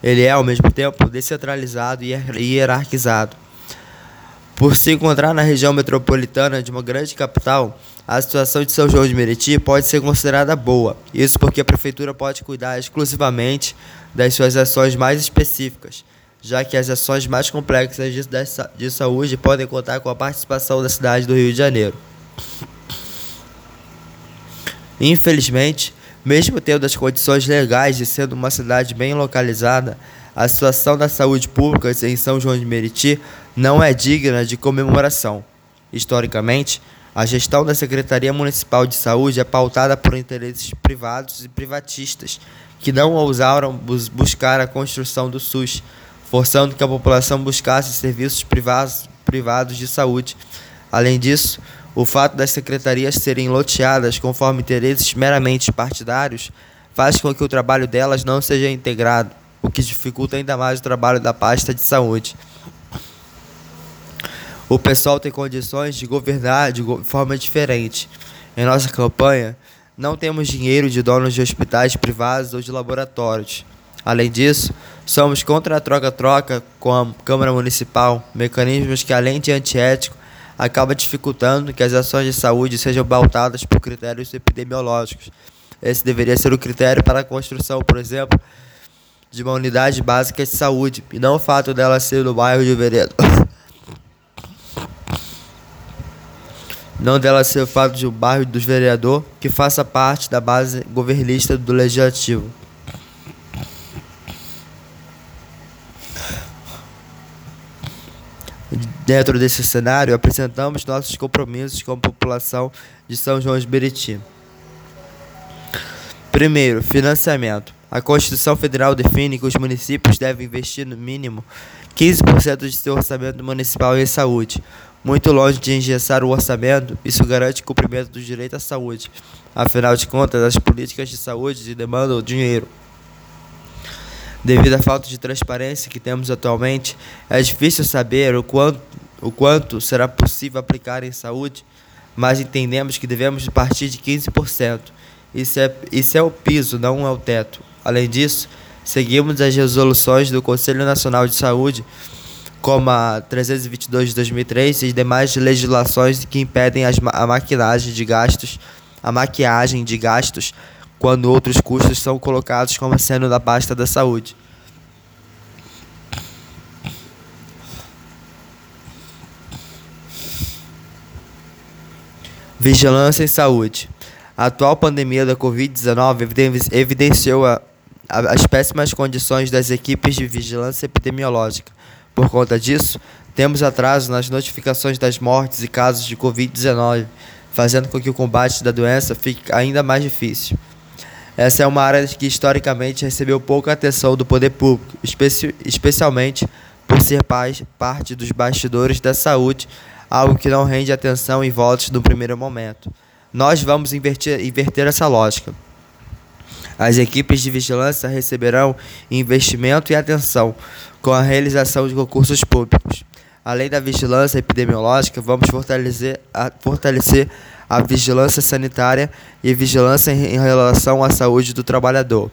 Ele é, ao mesmo tempo, descentralizado e hierarquizado. Por se encontrar na região metropolitana de uma grande capital, a situação de São João de Meriti pode ser considerada boa. Isso porque a prefeitura pode cuidar exclusivamente das suas ações mais específicas, já que as ações mais complexas de, de saúde podem contar com a participação da cidade do Rio de Janeiro. Infelizmente, mesmo tendo as condições legais de sendo uma cidade bem localizada, a situação da saúde pública em São João de Meriti não é digna de comemoração. Historicamente, a gestão da Secretaria Municipal de Saúde é pautada por interesses privados e privatistas que não ousaram buscar a construção do SUS, forçando que a população buscasse serviços privados, privados de saúde. Além disso, O fato das secretarias serem loteadas conforme interesses meramente partidários faz com que o trabalho delas não seja integrado, o que dificulta ainda mais o trabalho da pasta de saúde. O pessoal tem condições de governar de forma diferente. Em nossa campanha, não temos dinheiro de donos de hospitais privados ou de laboratórios. Além disso, somos contra a troca-troca com a Câmara Municipal, mecanismos que, além de antiético, acaba dificultando que as ações de saúde sejam pautadas por critérios epidemiológicos. Esse deveria ser o critério para a construção, por exemplo, de uma unidade básica de saúde, e não o fato dela ser no bairro de Veredo. [LAUGHS] não dela ser o fato de o bairro dos vereador que faça parte da base governista do legislativo. Dentro desse cenário, apresentamos nossos compromissos com a população de São João de Beriti. Primeiro, financiamento. A Constituição Federal define que os municípios devem investir no mínimo 15% de seu orçamento municipal em saúde. Muito longe de engessar o orçamento, isso garante o cumprimento do direito à saúde. Afinal de contas, as políticas de saúde demandam dinheiro. Devido à falta de transparência que temos atualmente, é difícil saber o quanto, o quanto será possível aplicar em saúde, mas entendemos que devemos partir de 15%. Isso é, isso é o piso, não é o teto. Além disso, seguimos as resoluções do Conselho Nacional de Saúde, como a 322 de 2003 e demais legislações que impedem as, a maquinagem de gastos, a maquiagem de gastos quando outros custos são colocados como sendo da pasta da saúde. Vigilância em saúde. A atual pandemia da Covid-19 evidenciou a, a, as péssimas condições das equipes de vigilância epidemiológica. Por conta disso, temos atraso nas notificações das mortes e casos de Covid-19, fazendo com que o combate da doença fique ainda mais difícil. Essa é uma área que historicamente recebeu pouca atenção do poder público, especi especialmente por ser parte dos bastidores da saúde, algo que não rende atenção e votos no primeiro momento. Nós vamos inverter, inverter essa lógica. As equipes de vigilância receberão investimento e atenção com a realização de concursos públicos. Além da vigilância epidemiológica, vamos fortalecer a, fortalecer a vigilância sanitária e vigilância em relação à saúde do trabalhador.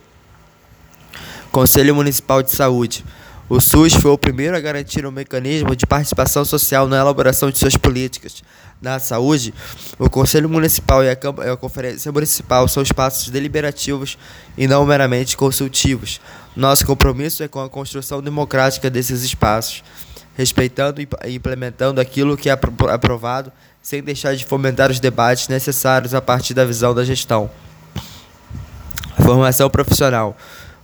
Conselho Municipal de Saúde. O SUS foi o primeiro a garantir um mecanismo de participação social na elaboração de suas políticas. Na saúde, o Conselho Municipal e a, a Conferência Municipal são espaços deliberativos e não meramente consultivos. Nosso compromisso é com a construção democrática desses espaços, respeitando e implementando aquilo que é aprovado sem deixar de fomentar os debates necessários a partir da visão da gestão. Formação profissional.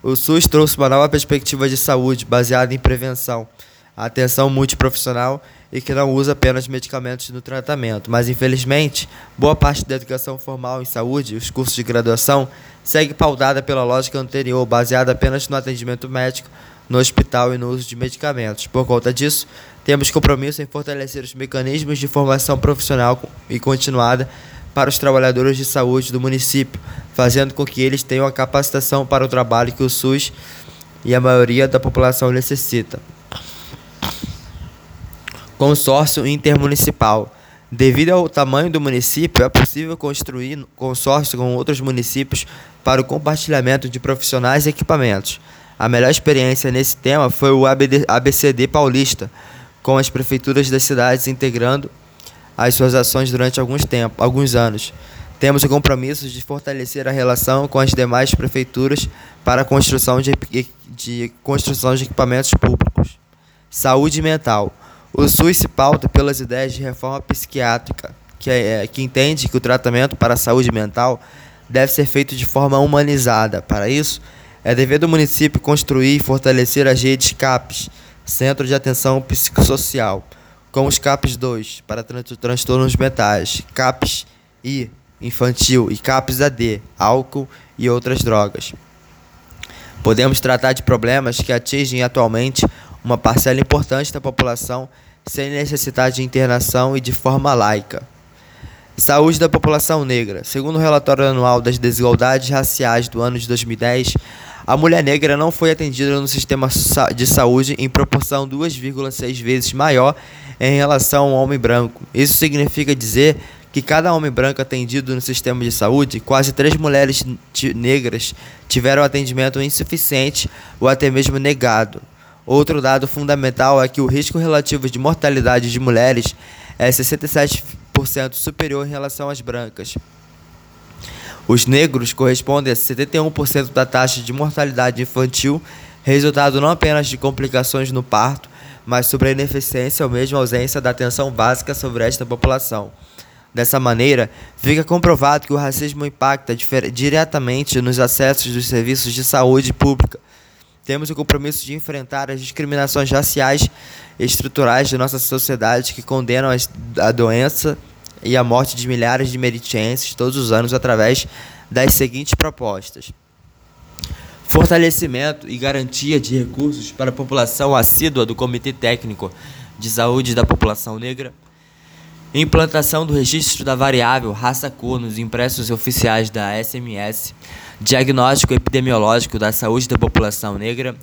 O SUS trouxe uma nova perspectiva de saúde baseada em prevenção, atenção multiprofissional e que não usa apenas medicamentos no tratamento. Mas, infelizmente, boa parte da educação formal em saúde, os cursos de graduação, segue pautada pela lógica anterior, baseada apenas no atendimento médico, no hospital e no uso de medicamentos. Por conta disso, temos compromisso em fortalecer os mecanismos de formação profissional e continuada para os trabalhadores de saúde do município, fazendo com que eles tenham a capacitação para o trabalho que o SUS e a maioria da população necessita. Consórcio intermunicipal. Devido ao tamanho do município, é possível construir consórcio com outros municípios para o compartilhamento de profissionais e equipamentos. A melhor experiência nesse tema foi o ABCD Paulista, com as prefeituras das cidades integrando as suas ações durante alguns, alguns anos. Temos o compromisso de fortalecer a relação com as demais prefeituras para a construção de, de, construção de equipamentos públicos. Saúde mental. O SUS se pauta pelas ideias de reforma psiquiátrica, que, é, que entende que o tratamento para a saúde mental deve ser feito de forma humanizada. Para isso, é dever do município construir e fortalecer as redes CAPs, Centro de Atenção Psicossocial, com os CAPs 2 para tran transtornos mentais, CAPs I infantil e CAPs AD, álcool e outras drogas. Podemos tratar de problemas que atingem atualmente uma parcela importante da população sem necessidade de internação e de forma laica. Saúde da população negra. Segundo o relatório anual das desigualdades raciais do ano de 2010, a mulher negra não foi atendida no sistema de saúde em proporção 2,6 vezes maior em relação ao homem branco. Isso significa dizer que cada homem branco atendido no sistema de saúde, quase três mulheres negras tiveram atendimento insuficiente ou até mesmo negado. Outro dado fundamental é que o risco relativo de mortalidade de mulheres é 67% superior em relação às brancas. Os negros correspondem a 71% da taxa de mortalidade infantil, resultado não apenas de complicações no parto, mas sobre a ineficiência ou mesmo ausência da atenção básica sobre esta população. Dessa maneira, fica comprovado que o racismo impacta diretamente nos acessos dos serviços de saúde pública. Temos o compromisso de enfrentar as discriminações raciais e estruturais de nossa sociedade que condenam a doença e a morte de milhares de meritienses todos os anos através das seguintes propostas: fortalecimento e garantia de recursos para a população assídua do Comitê Técnico de Saúde da População Negra, implantação do registro da variável raça-cor nos impressos oficiais da SMS, diagnóstico epidemiológico da saúde da população negra,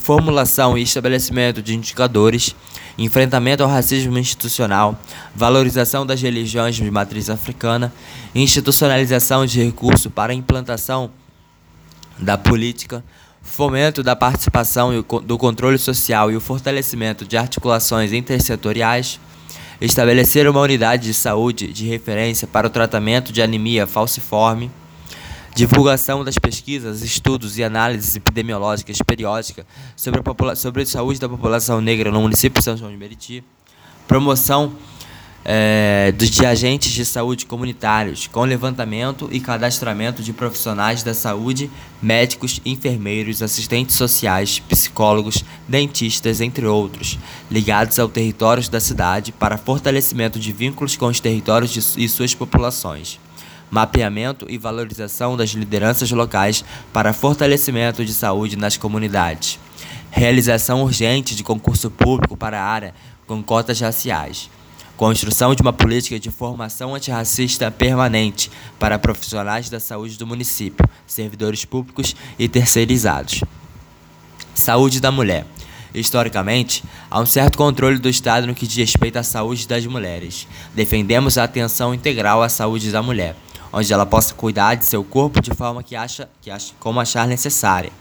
formulação e estabelecimento de indicadores, enfrentamento ao racismo institucional, valorização das religiões de matriz africana, institucionalização de recursos para implantação da política, fomento da participação e do controle social e o fortalecimento de articulações intersetoriais, estabelecer uma unidade de saúde de referência para o tratamento de anemia falciforme, divulgação das pesquisas, estudos e análises epidemiológicas periódicas sobre a, sobre a saúde da população negra no município de São João de Meriti, promoção é, de agentes de saúde comunitários, com levantamento e cadastramento de profissionais da saúde, médicos, enfermeiros, assistentes sociais, psicólogos, dentistas, entre outros, ligados ao território da cidade para fortalecimento de vínculos com os territórios de, e suas populações. Mapeamento e valorização das lideranças locais para fortalecimento de saúde nas comunidades. Realização urgente de concurso público para a área com cotas raciais Construção de uma política de formação antirracista permanente para profissionais da saúde do município, servidores públicos e terceirizados. Saúde da mulher. Historicamente, há um certo controle do Estado no que diz respeito à saúde das mulheres. Defendemos a atenção integral à saúde da mulher, onde ela possa cuidar de seu corpo de forma que acha, que acha como achar necessária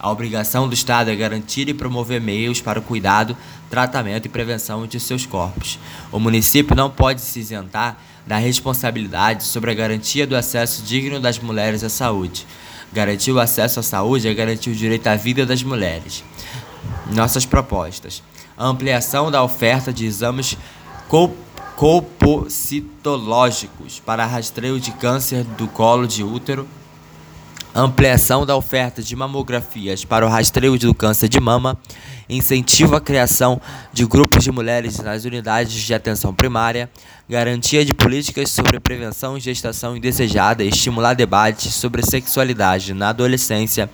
a obrigação do Estado é garantir e promover meios para o cuidado, tratamento e prevenção de seus corpos. O município não pode se isentar da responsabilidade sobre a garantia do acesso digno das mulheres à saúde. Garantir o acesso à saúde é garantir o direito à vida das mulheres. Nossas propostas: ampliação da oferta de exames colpocitológicos para rastreio de câncer do colo de útero ampliação da oferta de mamografias para o rastreio do câncer de mama, incentivo à criação de grupos de mulheres nas unidades de atenção primária, garantia de políticas sobre prevenção e gestação indesejada estimular debates sobre sexualidade na adolescência,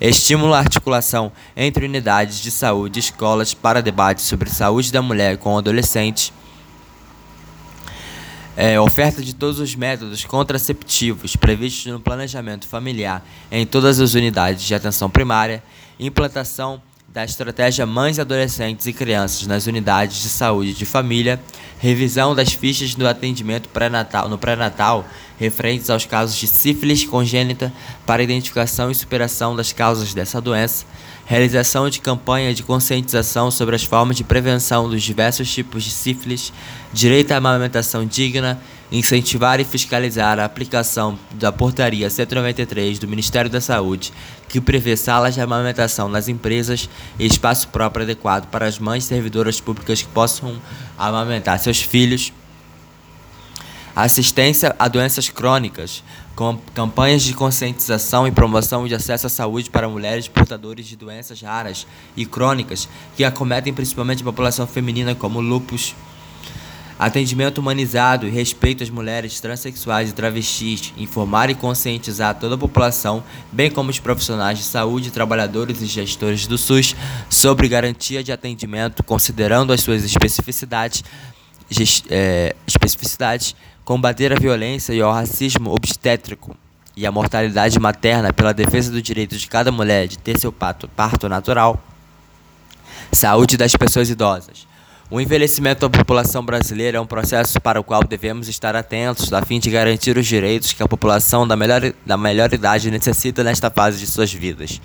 estímulo à articulação entre unidades de saúde e escolas para debates sobre saúde da mulher com adolescentes, é, oferta de todos os métodos contraceptivos previstos no planejamento familiar em todas as unidades de atenção primária, implantação da estratégia Mães, Adolescentes e Crianças nas unidades de saúde de família, revisão das fichas do atendimento pré-natal, no pré-natal referentes aos casos de sífilis congênita para identificação e superação das causas dessa doença, realização de campanha de conscientização sobre as formas de prevenção dos diversos tipos de sífilis, direito à amamentação digna, incentivar e fiscalizar a aplicação da Portaria 193 do Ministério da Saúde, que prevê salas de amamentação nas empresas e espaço próprio adequado para as mães servidoras públicas que possam amamentar seus filhos. Assistência a doenças crônicas, campanhas de conscientização e promoção de acesso à saúde para mulheres portadores de doenças raras e crônicas que acometem principalmente a população feminina, como lupus. Atendimento humanizado e respeito às mulheres transexuais e travestis, informar e conscientizar toda a população, bem como os profissionais de saúde, trabalhadores e gestores do SUS, sobre garantia de atendimento, considerando as suas especificidades, é, especificidades combater a violência e o racismo obstétrico e a mortalidade materna pela defesa do direito de cada mulher de ter seu parto, parto natural, saúde das pessoas idosas. O envelhecimento da população brasileira é um processo para o qual devemos estar atentos, a fim de garantir os direitos que a população da melhor, da melhor idade necessita nesta fase de suas vidas.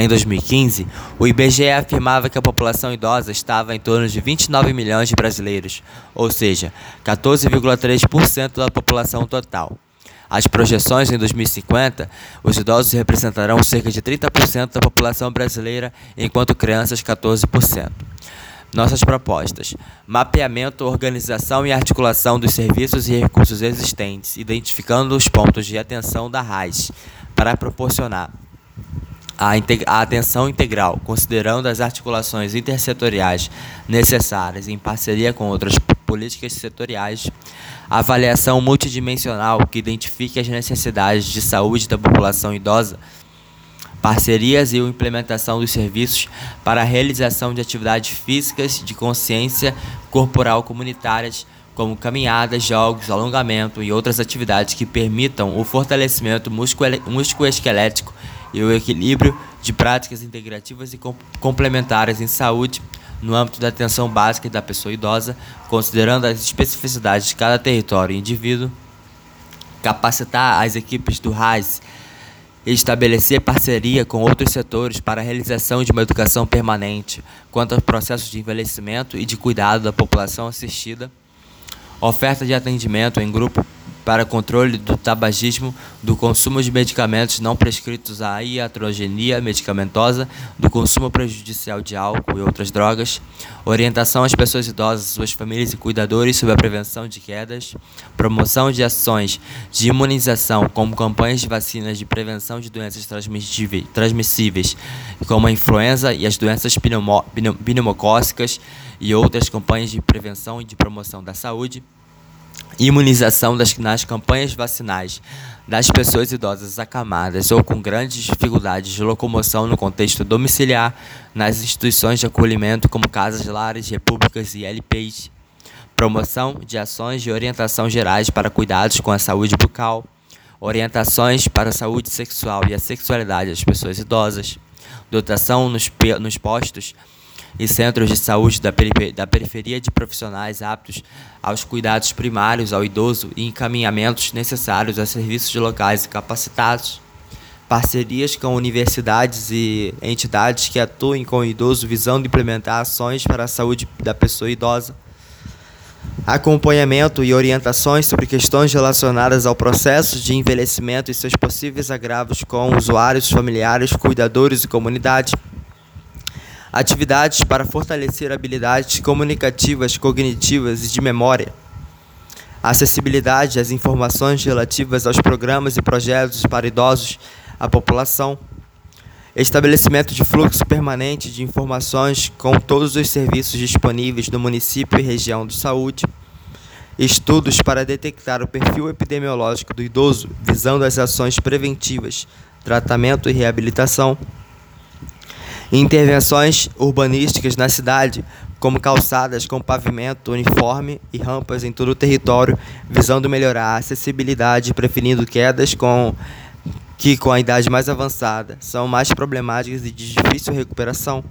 Em 2015, o IBGE afirmava que a população idosa estava em torno de 29 milhões de brasileiros, ou seja, 14,3% da população total. As projeções em 2050, os idosos representarão cerca de 30% da população brasileira, enquanto crianças 14%. Nossas propostas: mapeamento, organização e articulação dos serviços e recursos existentes, identificando os pontos de atenção da RAIS para proporcionar a, a atenção integral, considerando as articulações intersetoriais necessárias em parceria com outras políticas setoriais, avaliação multidimensional que identifique as necessidades de saúde da população idosa, parcerias e implementação dos serviços para a realização de atividades físicas de consciência corporal comunitárias, como caminhadas, jogos, alongamento e outras atividades que permitam o fortalecimento musculoesquelético e o equilíbrio de práticas integrativas e complementares em saúde no âmbito da atenção básica da pessoa idosa, considerando as especificidades de cada território e indivíduo, capacitar as equipes do RAS estabelecer parceria com outros setores para a realização de uma educação permanente quanto aos processos de envelhecimento e de cuidado da população assistida, oferta de atendimento em grupo para controle do tabagismo, do consumo de medicamentos não prescritos à iatrogenia medicamentosa, do consumo prejudicial de álcool e outras drogas, orientação às pessoas idosas, suas famílias e cuidadores sobre a prevenção de quedas, promoção de ações de imunização, como campanhas de vacinas de prevenção de doenças transmissíveis, como a influenza e as doenças pneumocócicas, e outras campanhas de prevenção e de promoção da saúde imunização das, nas campanhas vacinais das pessoas idosas acamadas ou com grandes dificuldades de locomoção no contexto domiciliar, nas instituições de acolhimento como casas lares, repúblicas e LPs, promoção de ações de orientação gerais para cuidados com a saúde bucal, orientações para a saúde sexual e a sexualidade das pessoas idosas, dotação nos, nos postos e centros de saúde da, periferia de profissionais aptos aos cuidados primários ao idoso e encaminhamentos necessários a serviços locais capacitados, parcerias com universidades e entidades que atuem com o idoso visando implementar ações para a saúde da pessoa idosa, acompanhamento e orientações sobre questões relacionadas ao processo de envelhecimento e seus possíveis agravos com usuários, familiares, cuidadores e comunidade atividades para fortalecer habilidades comunicativas, cognitivas e de memória, acessibilidade às informações relativas aos programas e projetos para idosos, a população, estabelecimento de fluxo permanente de informações com todos os serviços disponíveis no município e região de saúde, estudos para detectar o perfil epidemiológico do idoso, visando as ações preventivas, tratamento e reabilitação Intervenções urbanísticas na cidade, como calçadas com pavimento uniforme e rampas em todo o território, visando melhorar a acessibilidade, prevenindo quedas com que com a idade mais avançada são mais problemáticas e de difícil recuperação.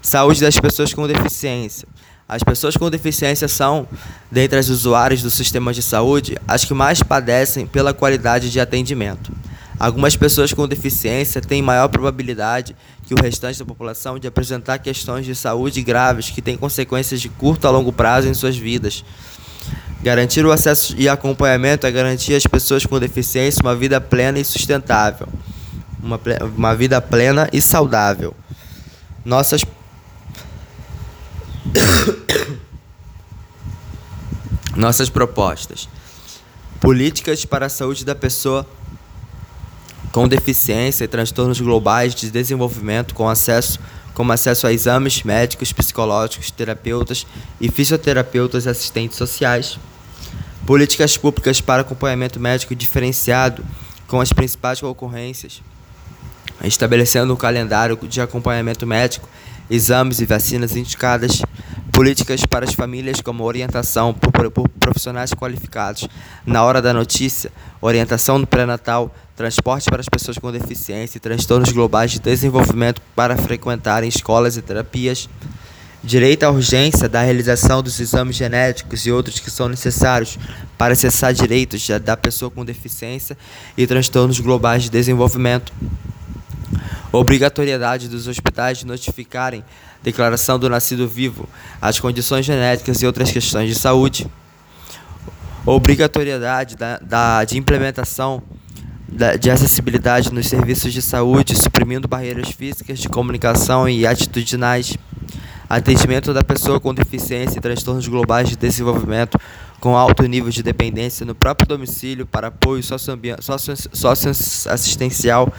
Saúde das pessoas com deficiência. As pessoas com deficiência são, dentre as usuárias do sistema de saúde, as que mais padecem pela qualidade de atendimento. Algumas pessoas com deficiência têm maior probabilidade que o restante da população de apresentar questões de saúde graves que têm consequências de curto a longo prazo em suas vidas. Garantir o acesso e acompanhamento é garantir às pessoas com deficiência uma vida plena e sustentável. Uma, uma vida plena e saudável. Nossas. [COUGHS] Nossas propostas. Políticas para a saúde da pessoa com deficiência e transtornos globais de desenvolvimento com acesso como acesso a exames médicos, psicológicos, terapeutas e fisioterapeutas assistentes sociais. Políticas públicas para acompanhamento médico diferenciado com as principais ocorrências, estabelecendo um calendário de acompanhamento médico, exames e vacinas indicadas, políticas para as famílias, como orientação por, por profissionais qualificados. Na hora da notícia, orientação no pré-natal, transporte para as pessoas com deficiência e transtornos globais de desenvolvimento para frequentarem escolas e terapias, direito à urgência da realização dos exames genéticos e outros que são necessários para acessar direitos da pessoa com deficiência e transtornos globais de desenvolvimento. Obrigatoriedade dos hospitais de notificarem declaração do nascido vivo, as condições genéticas e outras questões de saúde, obrigatoriedade da, da de implementação da, de acessibilidade nos serviços de saúde, suprimindo barreiras físicas de comunicação e atitudinais, atendimento da pessoa com deficiência e transtornos globais de desenvolvimento com alto nível de dependência no próprio domicílio para apoio socioassistencial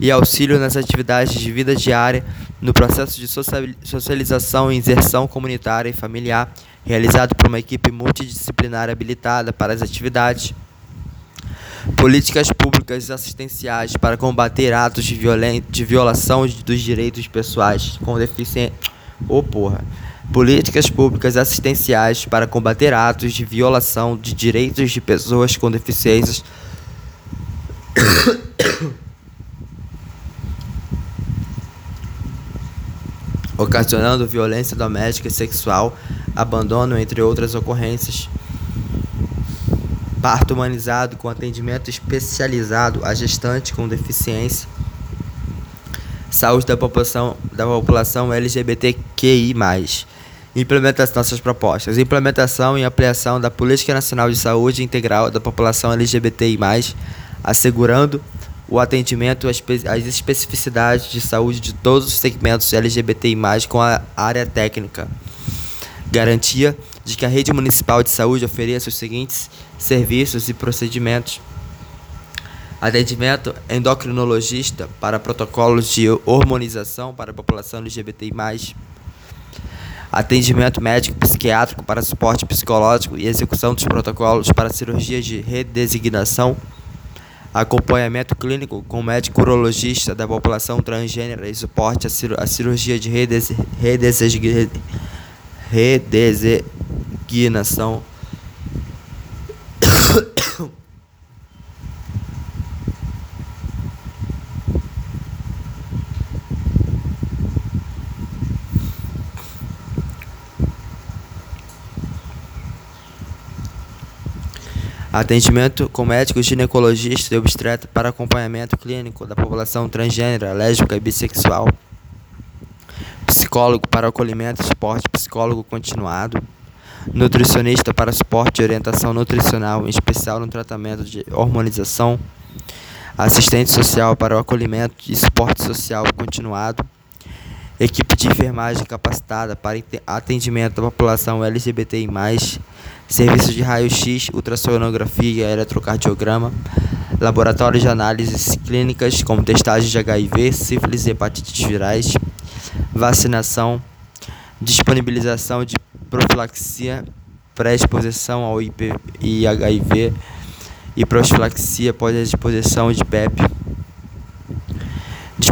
e auxílio nas atividades de vida diária, no processo de socialização e inserção comunitária e familiar, realizado por uma equipe multidisciplinar habilitada para as atividades. Políticas públicas assistenciais para combater atos de, de violação dos direitos pessoais com deficiência. Ô oh, porra. Políticas públicas assistenciais para combater atos de violação de direitos de pessoas com deficiências [COUGHS] ocasionando violência doméstica e sexual, abandono, entre outras ocorrências. Parto humanizado com atendimento especializado a gestante com deficiência. Saúde da população, da população LGBTQI. Implementação dessas propostas. Implementação e ampliação da Política Nacional de Saúde Integral da População LGBTI, assegurando o atendimento às especificidades de saúde de todos os segmentos LGBTI+, com a área técnica. Garantia de que a rede municipal de saúde ofereça os seguintes serviços e procedimentos. Atendimento endocrinologista para protocolos de hormonização para a população LGBTI+. Atendimento médico psiquiátrico para suporte psicológico e execução dos protocolos para cirurgias de redesignação acompanhamento clínico com médico urologista da população transgênera e suporte à cirurgia de redesignação Atendimento com médico ginecologista e obstetra para acompanhamento clínico da população transgênera, lésbica e bissexual. Psicólogo para acolhimento e suporte psicólogo continuado. Nutricionista para suporte e orientação nutricional, em especial no tratamento de hormonização. Assistente social para o acolhimento e suporte social continuado. Equipe de enfermagem capacitada para atendimento da população LGBTI+, serviços de raio-x, ultrassonografia eletrocardiograma, laboratórios de análises clínicas como testagem de HIV, sífilis e hepatites virais, vacinação, disponibilização de profilaxia, pré-exposição ao IP e HIV e profilaxia pós-exposição de PEP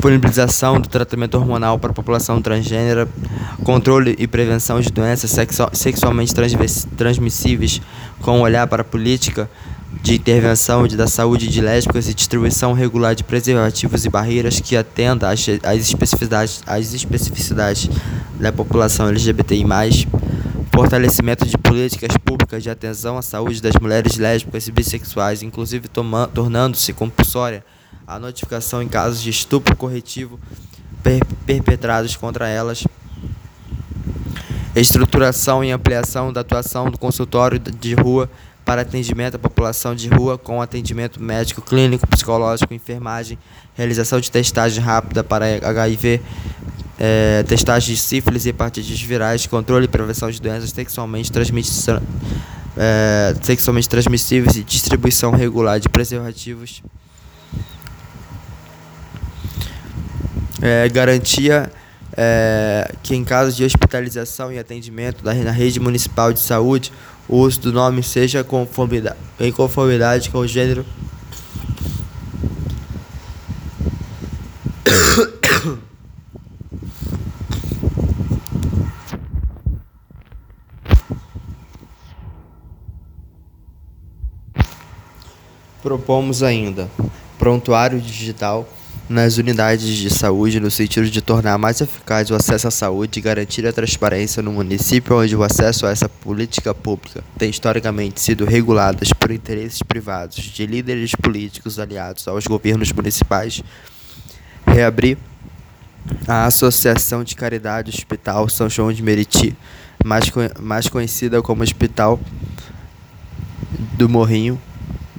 disponibilização do tratamento hormonal para a população transgênera, controle e prevenção de doenças sexualmente transmissíveis, com um olhar para a política de intervenção da saúde de lésbicas e distribuição regular de preservativos e barreiras que atenda às, às, especificidades, às especificidades da população LGBTI+, fortalecimento de políticas públicas de atenção à saúde das mulheres lésbicas e bissexuais, inclusive tornando-se compulsória a notificação em casos de estupro corretivo per perpetrados contra elas, estruturação e ampliação da atuação do consultório de rua para atendimento à população de rua com atendimento médico, clínico, psicológico, enfermagem, realização de testagem rápida para HIV, é, testagem de sífilis e hepatites virais, controle e prevenção de doenças sexualmente, é, sexualmente transmissíveis e distribuição regular de preservativos. é, garantia é, que em caso de hospitalização e atendimento da, na rede municipal de saúde, o uso do nome seja conformidade, em conformidade com o gênero. [COUGHS] Propomos ainda prontuário digital nas unidades de saúde no sentido de tornar mais eficaz o acesso à saúde e garantir a transparência no município onde o acesso a essa política pública tem historicamente sido reguladas por interesses privados de líderes políticos aliados aos governos municipais. Reabrir a Associação de Caridade Hospital São João de Meriti, mais, mais conhecida como Hospital do Morrinho,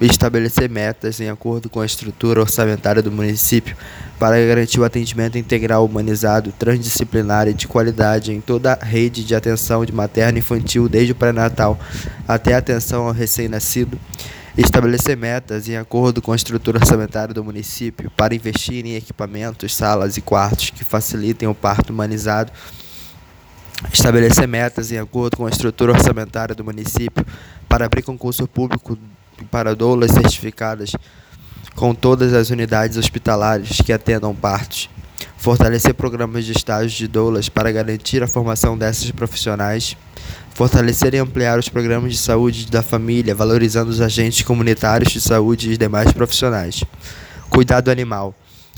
estabelecer metas em acordo com a estrutura orçamentária do município para garantir o atendimento integral humanizado, transdisciplinar e de qualidade em toda a rede de atenção de materno infantil, desde o pré-natal até a atenção ao recém-nascido. Estabelecer metas em acordo com a estrutura orçamentária do município para investir em equipamentos, salas e quartos que facilitem o parto humanizado estabelecer metas em acordo com a estrutura orçamentária do município para abrir concurso público para doulas certificadas com todas as unidades hospitalares que atendam partos. Fortalecer programas de estágios de doulas para garantir a formação dessas profissionais. Fortalecer e ampliar os programas de saúde da família, valorizando os agentes comunitários de saúde e demais profissionais. Cuidado animal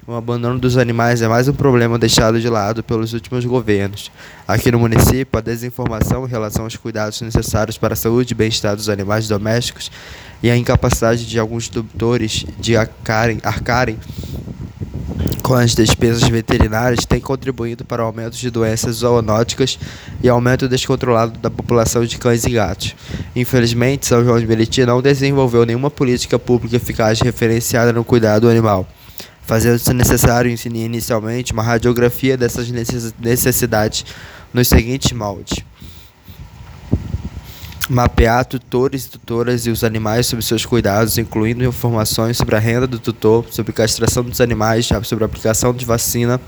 o abandono dos animais é mais um problema deixado de lado pelos últimos governos. Aqui no município, a desinformação em relação aos cuidados necessários para a saúde e bem-estar dos animais domésticos e a incapacidade de alguns tutores de arcarem, arcarem com as despesas veterinárias tem contribuído para o aumento de doenças zoonóticas e aumento descontrolado da população de cães e gatos. Infelizmente, São João de Meriti não desenvolveu nenhuma política pública eficaz referenciada no cuidado animal fazendo-se necessário inicialmente uma radiografia dessas necessidades nos seguintes moldes. Mapear tutores e tutoras e os animais sob seus cuidados, incluindo informações sobre a renda do tutor, sobre castração dos animais, sobre a aplicação de vacina.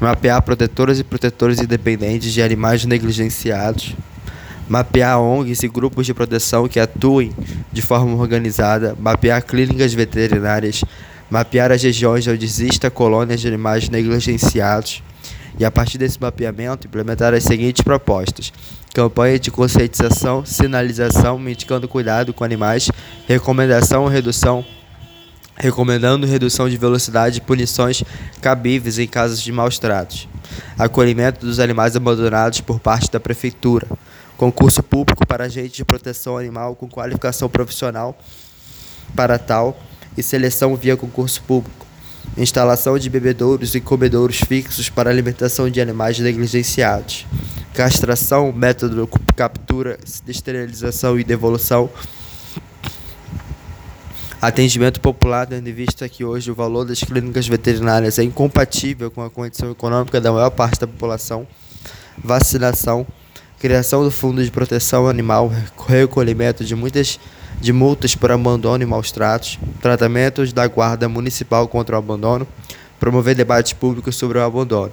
Mapear protetoras e protetores independentes de animais negligenciados. Mapear ONGs e grupos de proteção que atuem de forma organizada. Mapear clínicas veterinárias mapear as regiões onde exista colônias de animais negligenciados e, a partir desse mapeamento, implementar as seguintes propostas: campanha de conscientização, sinalização, indicando cuidado com animais, recomendação redução. Recomendando redução de velocidade e punições cabíveis em casos de maus tratos, acolhimento dos animais abandonados por parte da prefeitura, concurso público para agentes de proteção animal com qualificação profissional para tal e seleção via concurso público, instalação de bebedouros e comedouros fixos para alimentação de animais negligenciados, castração, método de captura, esterilização e devolução, atendimento popular, tendo em vista que hoje o valor das clínicas veterinárias é incompatível com a condição econômica da maior parte da população, vacinação, criação do Fundo de Proteção Animal, recolhimento de muitas de multas por abandono e maus tratos, tratamentos da Guarda Municipal contra o abandono, promover debates públicos sobre o abandono.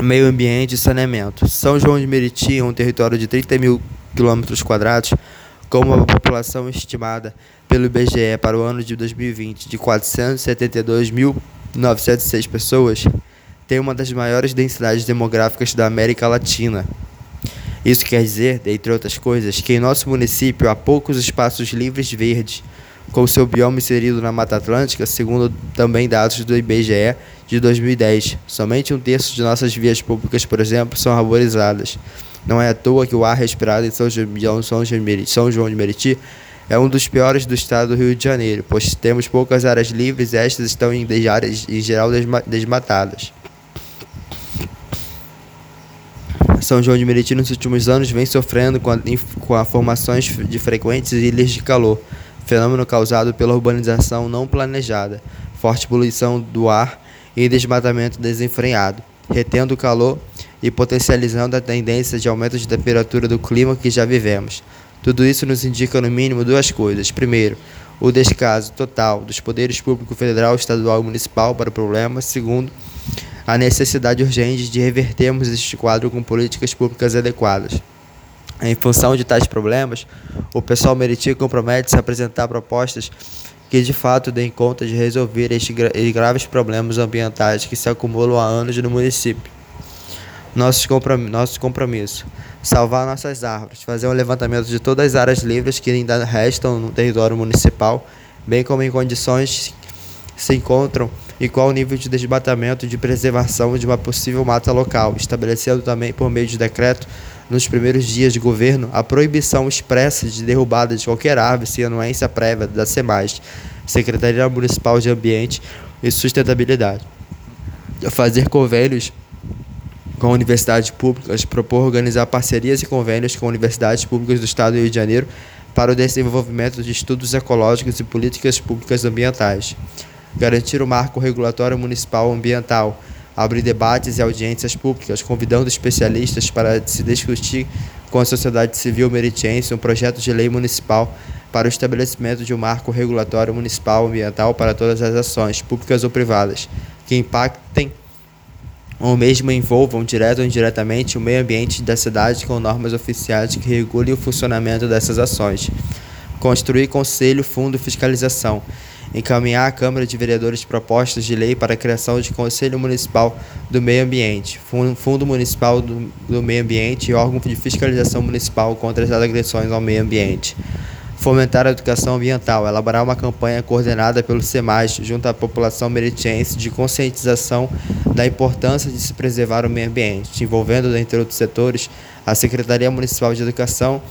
Meio ambiente e saneamento. São João de Meriti é um território de 30 mil quilômetros quadrados, com uma população estimada pelo IBGE para o ano de 2020 de 472.906 pessoas, tem uma das maiores densidades demográficas da América Latina. Isso quer dizer, dentre outras coisas, que em nosso município há poucos espaços livres verdes, com seu bioma inserido na Mata Atlântica, segundo também dados do IBGE de 2010. Somente um terço de nossas vias públicas, por exemplo, são arborizadas. Não é à toa que o ar respirado em São João, de Meriti é um dos piores do estado do Rio de Janeiro, pois temos poucas áreas livres e estas estão em áreas em geral desmatadas. São João de Meriti nos últimos anos vem sofrendo com a, com a formações de frequentes ilhas de calor, fenômeno causado pela urbanização não planejada, forte poluição do ar e desmatamento desenfreado, retendo o calor e potencializando a tendência de aumento de temperatura do clima que já vivemos. Tudo isso nos indica no mínimo duas coisas. Primeiro, o descaso total dos poderes público federal, estadual e municipal para o problema. Segundo, a necessidade urgente de revertermos este quadro com políticas públicas adequadas. Em função de tais problemas, o pessoal meriti compromete-se a apresentar propostas que de fato deem conta de resolver estes graves problemas ambientais que se acumulam há anos no município. Nossos comprom nosso compromisso. Salvar nossas árvores. Fazer um levantamento de todas as áreas livres que ainda restam no território municipal, bem como em condições se encontram e qual o nível de desmatamento de preservação de uma possível mata local, estabelecendo também por meio de decreto nos primeiros dias de governo a proibição expressa de derrubada de qualquer árvore sem anuência prévia da SEMAS, Secretaria Municipal de Ambiente e Sustentabilidade. Fazer convênios com universidades públicas, propor organizar parcerias e convênios com universidades públicas do Estado do Rio de Janeiro para o desenvolvimento de estudos ecológicos e políticas públicas ambientais. Garantir o marco regulatório municipal ambiental, abrir debates e audiências públicas, convidando especialistas para se discutir com a sociedade civil meritiense um projeto de lei municipal para o estabelecimento de um marco regulatório municipal ambiental para todas as ações, públicas ou privadas, que impactem ou mesmo envolvam direto ou indiretamente o meio ambiente da cidade com normas oficiais que regulem o funcionamento dessas ações. Construir conselho, fundo fiscalização. Encaminhar à Câmara de Vereadores propostas de lei para a criação de Conselho Municipal do Meio Ambiente, Fundo Municipal do, do Meio Ambiente e órgão de fiscalização municipal contra as agressões ao meio ambiente. Fomentar a educação ambiental, elaborar uma campanha coordenada pelo SEMAS junto à população meritiense de conscientização da importância de se preservar o meio ambiente, envolvendo, dentre outros setores, a Secretaria Municipal de Educação,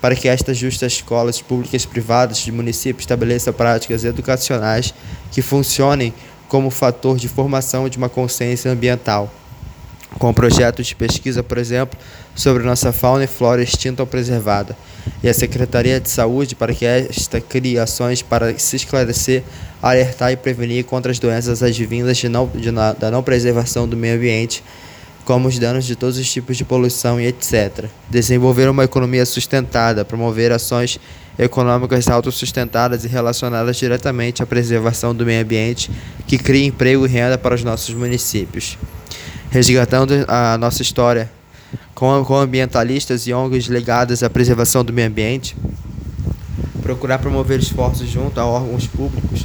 para que estas justas escolas públicas e privadas de município estabeleçam práticas educacionais que funcionem como fator de formação de uma consciência ambiental. Com projetos de pesquisa, por exemplo, sobre nossa fauna e flora extinta ou preservada, e a Secretaria de Saúde para que esta crie ações para se esclarecer, alertar e prevenir contra as doenças advindas de não, de, da não preservação do meio ambiente, como os danos de todos os tipos de poluição e etc. Desenvolver uma economia sustentada, promover ações econômicas autossustentadas e relacionadas diretamente à preservação do meio ambiente, que criem emprego e renda para os nossos municípios resgatando a nossa história com, com ambientalistas e ONGs ligadas à preservação do meio ambiente, procurar promover esforços junto a órgãos públicos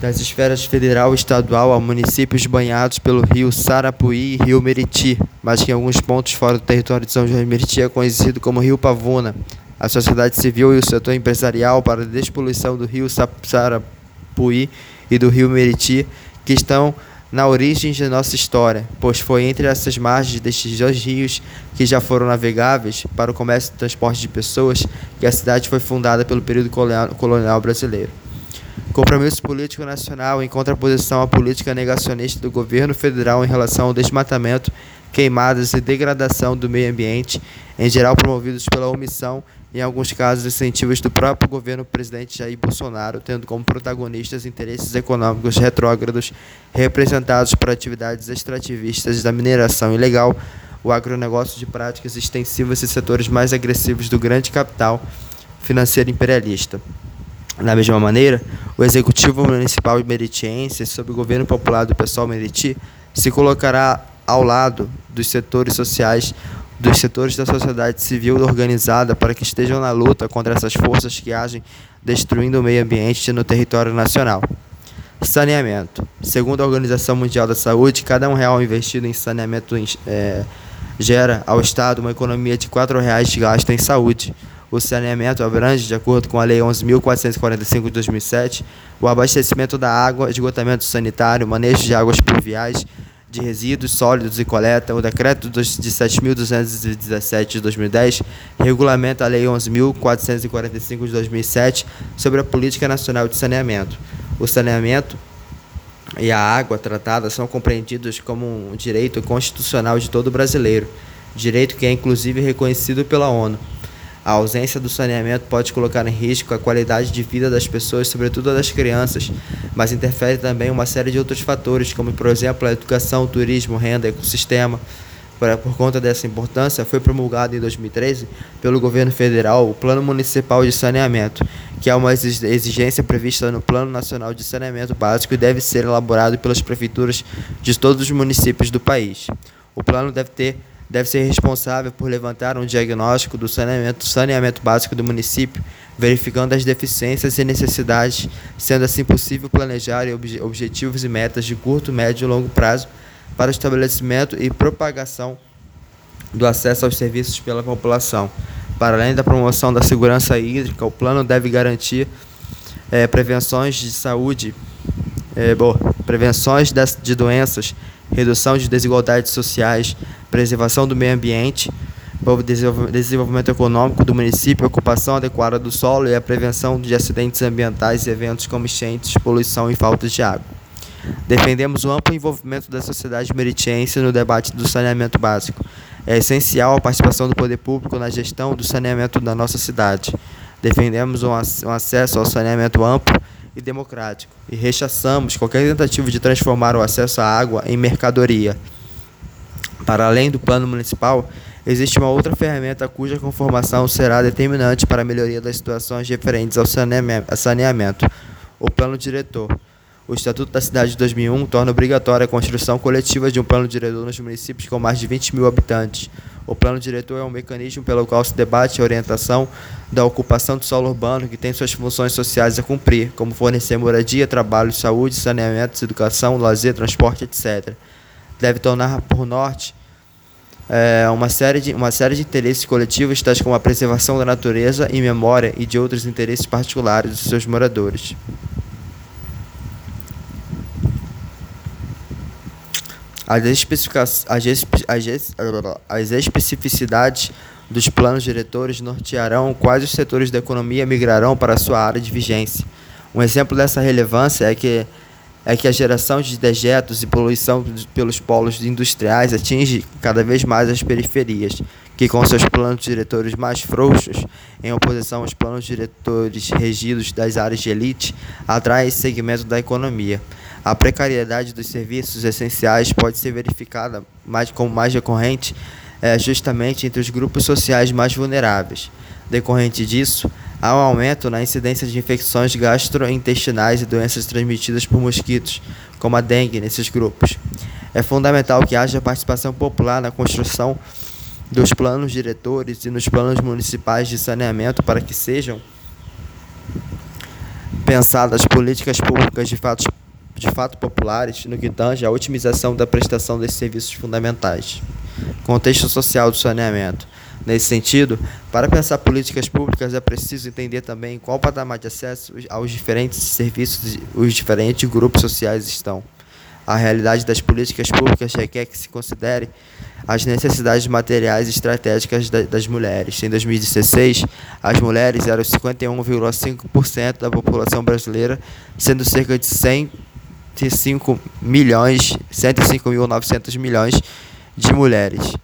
das esferas federal e estadual a municípios banhados pelo rio Sarapuí e rio Meriti, mas que em alguns pontos fora do território de São João de Meriti é conhecido como rio Pavuna. A sociedade civil e o setor empresarial para a despoluição do rio Sarapuí e do rio Meriti, que estão na origem de nossa história, pois foi entre essas margens destes dois rios que já foram navegáveis para o comércio e transporte de pessoas que a cidade foi fundada pelo período colonial brasileiro. Compromisso político nacional em contraposição à política negacionista do governo federal em relação ao desmatamento, queimadas e degradação do meio ambiente, em geral promovidos pela omissão em alguns casos incentivos do próprio governo presidente Jair Bolsonaro, tendo como protagonistas interesses econômicos retrógrados representados por atividades extrativistas da mineração ilegal, o agronegócio de práticas extensivas e setores mais agressivos do grande capital financeiro imperialista. Da mesma maneira, o Executivo Municipal Meritiense, sob o governo popular do pessoal Meriti, se colocará ao lado dos setores sociais dos setores da sociedade civil organizada para que estejam na luta contra essas forças que agem destruindo o meio ambiente no território nacional. Saneamento. Segundo a Organização Mundial da Saúde, cada um real investido em saneamento é, gera ao Estado uma economia de R$ reais de gasto em saúde. O saneamento abrange, de acordo com a Lei 11.445 de 2007, o abastecimento da água, esgotamento sanitário, manejo de águas pluviais, de resíduos sólidos e coleta, o decreto de 7.217 de 2010 regulamenta a Lei 11.445 de 2007 sobre a Política Nacional de Saneamento. O saneamento e a água tratada são compreendidos como um direito constitucional de todo brasileiro, direito que é inclusive reconhecido pela ONU. A ausência do saneamento pode colocar em risco a qualidade de vida das pessoas, sobretudo das crianças, mas interfere também uma série de outros fatores, como, por exemplo, a educação, turismo, renda, ecossistema. Por conta dessa importância, foi promulgado em 2013 pelo governo federal o Plano Municipal de Saneamento, que é uma exigência prevista no Plano Nacional de Saneamento Básico e deve ser elaborado pelas prefeituras de todos os municípios do país. O plano deve ter deve ser responsável por levantar um diagnóstico do saneamento, saneamento básico do município, verificando as deficiências e necessidades, sendo assim possível planejar objetivos e metas de curto, médio e longo prazo para o estabelecimento e propagação do acesso aos serviços pela população. Para além da promoção da segurança hídrica, o plano deve garantir é, prevenções de saúde, é, boa, prevenções de doenças, redução de desigualdades sociais, preservação do meio ambiente, desenvolvimento econômico do município, ocupação adequada do solo e a prevenção de acidentes ambientais e eventos como enchentes, poluição e falta de água. Defendemos o amplo envolvimento da sociedade meritiense no debate do saneamento básico. É essencial a participação do poder público na gestão do saneamento da nossa cidade. Defendemos um acesso ao saneamento amplo e democrático e rechaçamos qualquer tentativa de transformar o acesso à água em mercadoria. Para além do plano municipal, existe uma outra ferramenta cuja conformação será determinante para a melhoria das situações referentes ao saneamento: o plano diretor. O Estatuto da Cidade de 2001 torna obrigatória a construção coletiva de um plano diretor nos municípios com mais de 20 mil habitantes. O plano diretor é um mecanismo pelo qual se debate a orientação da ocupação do solo urbano que tem suas funções sociais a cumprir, como fornecer moradia, trabalho, saúde, saneamento, educação, lazer, transporte, etc. Deve tornar por norte é, uma, série de, uma série de interesses coletivos, tais como a preservação da natureza e memória e de outros interesses particulares dos seus moradores. As, as, as especificidades dos planos diretores nortearão quais os setores da economia migrarão para sua área de vigência. Um exemplo dessa relevância é que, é que a geração de dejetos e poluição pelos polos industriais atinge cada vez mais as periferias, que com seus planos diretores mais frouxos, em oposição aos planos diretores regidos das áreas de elite, atraem esse segmento da economia. A precariedade dos serviços essenciais pode ser verificada mais, como mais recorrente é, justamente entre os grupos sociais mais vulneráveis. Decorrente disso, há um aumento na incidência de infecções gastrointestinais e doenças transmitidas por mosquitos, como a dengue, nesses grupos. É fundamental que haja participação popular na construção dos planos diretores e nos planos municipais de saneamento para que sejam pensadas políticas públicas de fato de fato populares no que tange à otimização da prestação desses serviços fundamentais. Contexto social do saneamento. Nesse sentido, para pensar políticas públicas é preciso entender também qual patamar de acesso aos diferentes serviços os diferentes grupos sociais estão. A realidade das políticas públicas requer que se considere as necessidades materiais e estratégicas das mulheres. Em 2016, as mulheres eram 51,5% da população brasileira, sendo cerca de 100 105 milhões, 105.900 milhões de mulheres.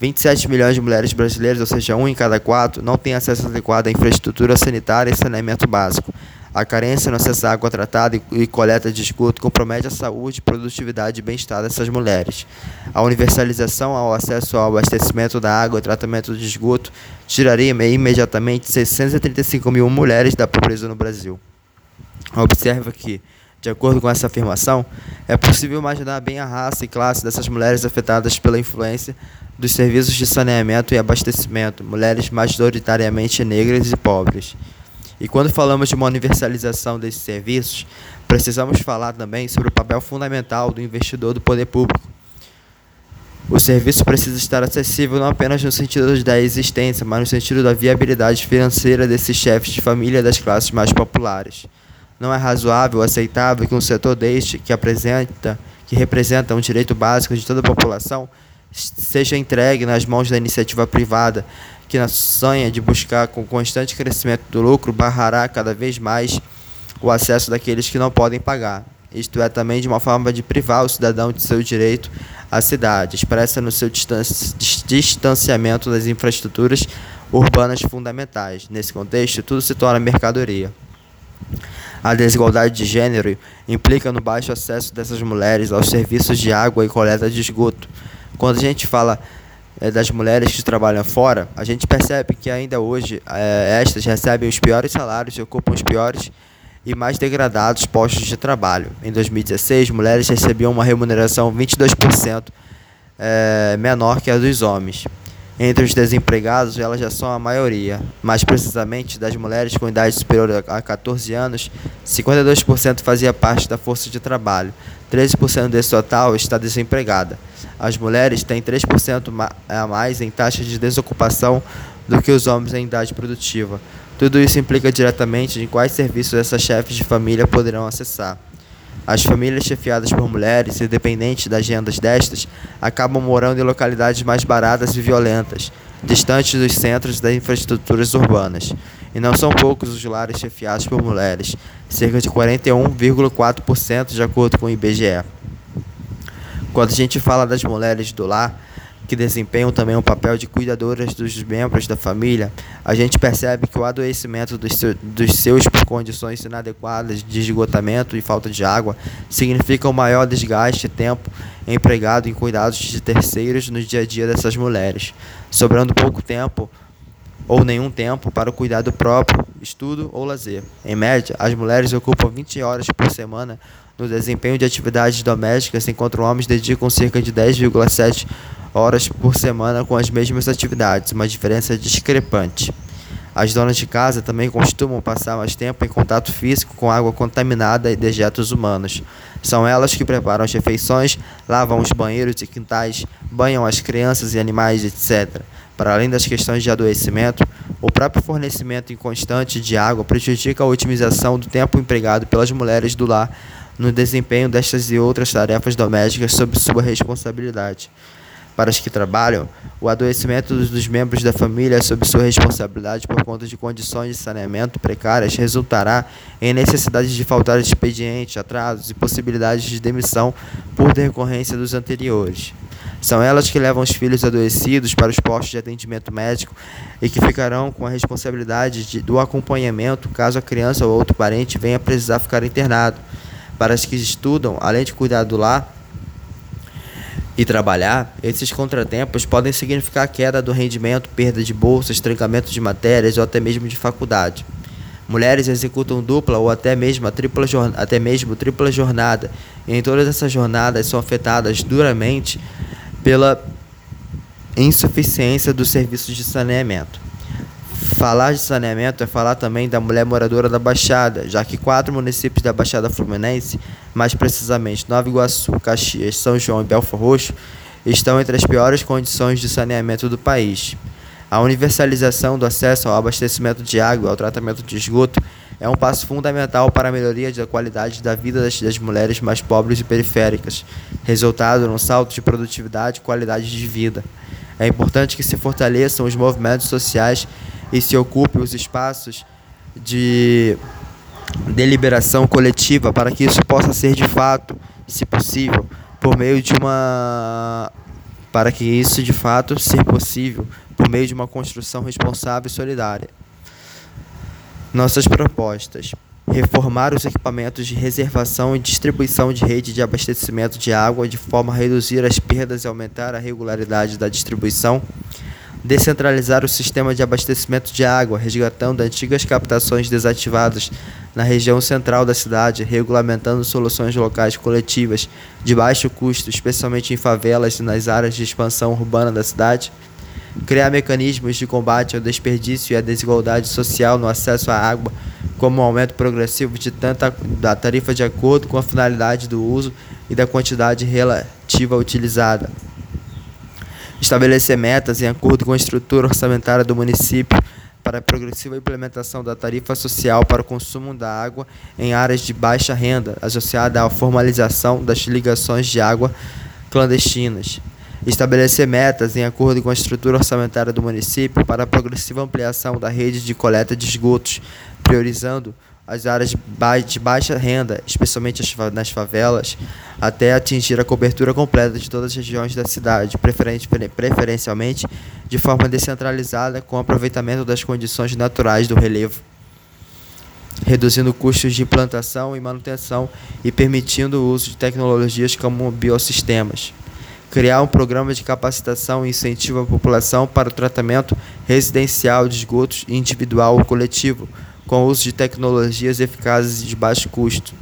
27 milhões de mulheres brasileiras, ou seja, um em cada quatro, não têm acesso adequado à infraestrutura sanitária e saneamento básico. A carência no acesso à água tratada e coleta de esgoto compromete a saúde, produtividade e bem-estar dessas mulheres. A universalização ao acesso ao abastecimento da água e tratamento de esgoto tiraria imediatamente 635 mil mulheres da pobreza no Brasil. Observa que de acordo com essa afirmação, é possível imaginar bem a raça e classe dessas mulheres afetadas pela influência dos serviços de saneamento e abastecimento, mulheres majoritariamente negras e pobres. E quando falamos de uma universalização desses serviços, precisamos falar também sobre o papel fundamental do investidor do poder público. O serviço precisa estar acessível não apenas no sentido da existência, mas no sentido da viabilidade financeira desses chefes de família das classes mais populares. Não é razoável, aceitável que um setor deste, que apresenta, que representa um direito básico de toda a população, seja entregue nas mãos da iniciativa privada, que na sonha de buscar com constante crescimento do lucro barrará cada vez mais o acesso daqueles que não podem pagar. Isto é também de uma forma de privar o cidadão de seu direito à cidade, expressa no seu distanciamento das infraestruturas urbanas fundamentais. Nesse contexto, tudo se torna mercadoria. A desigualdade de gênero implica no baixo acesso dessas mulheres aos serviços de água e coleta de esgoto. Quando a gente fala é, das mulheres que trabalham fora, a gente percebe que ainda hoje é, estas recebem os piores salários e ocupam os piores e mais degradados postos de trabalho. Em 2016, mulheres recebiam uma remuneração 22% é, menor que a dos homens. Entre os desempregados, elas já são a maioria. Mais precisamente, das mulheres com idade superior a 14 anos, 52% fazia parte da força de trabalho. 13% desse total está desempregada. As mulheres têm 3% a mais em taxa de desocupação do que os homens em idade produtiva. Tudo isso implica diretamente em quais serviços essas chefes de família poderão acessar. As famílias chefiadas por mulheres, independente das rendas destas, acabam morando em localidades mais baratas e violentas, distantes dos centros das infraestruturas urbanas. E não são poucos os lares chefiados por mulheres, cerca de 41,4% de acordo com o IBGE. Quando a gente fala das mulheres do lar, que desempenham também o papel de cuidadoras dos membros da família, a gente percebe que o adoecimento dos, seu, dos seus por condições inadequadas de esgotamento e falta de água significa o um maior desgaste e tempo empregado em cuidados de terceiros no dia a dia dessas mulheres, sobrando pouco tempo ou nenhum tempo para o cuidado próprio, estudo ou lazer. Em média, as mulheres ocupam 20 horas por semana no desempenho de atividades domésticas, enquanto homens dedicam cerca de 10,7 horas por semana com as mesmas atividades, uma diferença discrepante. As donas de casa também costumam passar mais tempo em contato físico com água contaminada e dejetos humanos. São elas que preparam as refeições, lavam os banheiros e quintais, banham as crianças e animais, etc. Para além das questões de adoecimento, o próprio fornecimento inconstante de água prejudica a otimização do tempo empregado pelas mulheres do lar no desempenho destas e outras tarefas domésticas sob sua responsabilidade. Para os que trabalham, o adoecimento dos membros da família sob sua responsabilidade por conta de condições de saneamento precárias resultará em necessidade de faltar expediente, atrasos e possibilidades de demissão por decorrência dos anteriores. São elas que levam os filhos adoecidos para os postos de atendimento médico e que ficarão com a responsabilidade de, do acompanhamento caso a criança ou outro parente venha precisar ficar internado para as que estudam, além de cuidar do lar e trabalhar, esses contratempos podem significar queda do rendimento, perda de bolsas, trancamento de matérias ou até mesmo de faculdade. Mulheres executam dupla ou até mesmo, a tripla, até mesmo tripla jornada, e em todas essas jornadas são afetadas duramente pela insuficiência dos serviços de saneamento. Falar de saneamento é falar também da mulher moradora da Baixada, já que quatro municípios da Baixada Fluminense, mais precisamente Nova Iguaçu, Caxias, São João e Belfor Roxo, estão entre as piores condições de saneamento do país. A universalização do acesso ao abastecimento de água e ao tratamento de esgoto é um passo fundamental para a melhoria da qualidade da vida das, das mulheres mais pobres e periféricas, resultado num salto de produtividade e qualidade de vida. É importante que se fortaleçam os movimentos sociais e se ocupe os espaços de deliberação coletiva para que isso possa ser de fato, se possível, por meio de uma para que isso de fato seja possível por meio de uma construção responsável e solidária. Nossas propostas: reformar os equipamentos de reservação e distribuição de rede de abastecimento de água de forma a reduzir as perdas e aumentar a regularidade da distribuição descentralizar o sistema de abastecimento de água, resgatando antigas captações desativadas na região central da cidade, regulamentando soluções locais coletivas de baixo custo, especialmente em favelas e nas áreas de expansão urbana da cidade, criar mecanismos de combate ao desperdício e à desigualdade social no acesso à água, como o um aumento progressivo de tanta da tarifa de acordo com a finalidade do uso e da quantidade relativa utilizada estabelecer metas em acordo com a estrutura orçamentária do município para a progressiva implementação da tarifa social para o consumo da água em áreas de baixa renda, associada à formalização das ligações de água clandestinas. Estabelecer metas em acordo com a estrutura orçamentária do município para a progressiva ampliação da rede de coleta de esgotos, priorizando as áreas de baixa renda, especialmente nas favelas, até atingir a cobertura completa de todas as regiões da cidade, preferencialmente de forma descentralizada, com aproveitamento das condições naturais do relevo, reduzindo custos de implantação e manutenção e permitindo o uso de tecnologias como biosistemas. Criar um programa de capacitação e incentivo à população para o tratamento residencial de esgotos individual ou coletivo, com o uso de tecnologias eficazes e de baixo custo.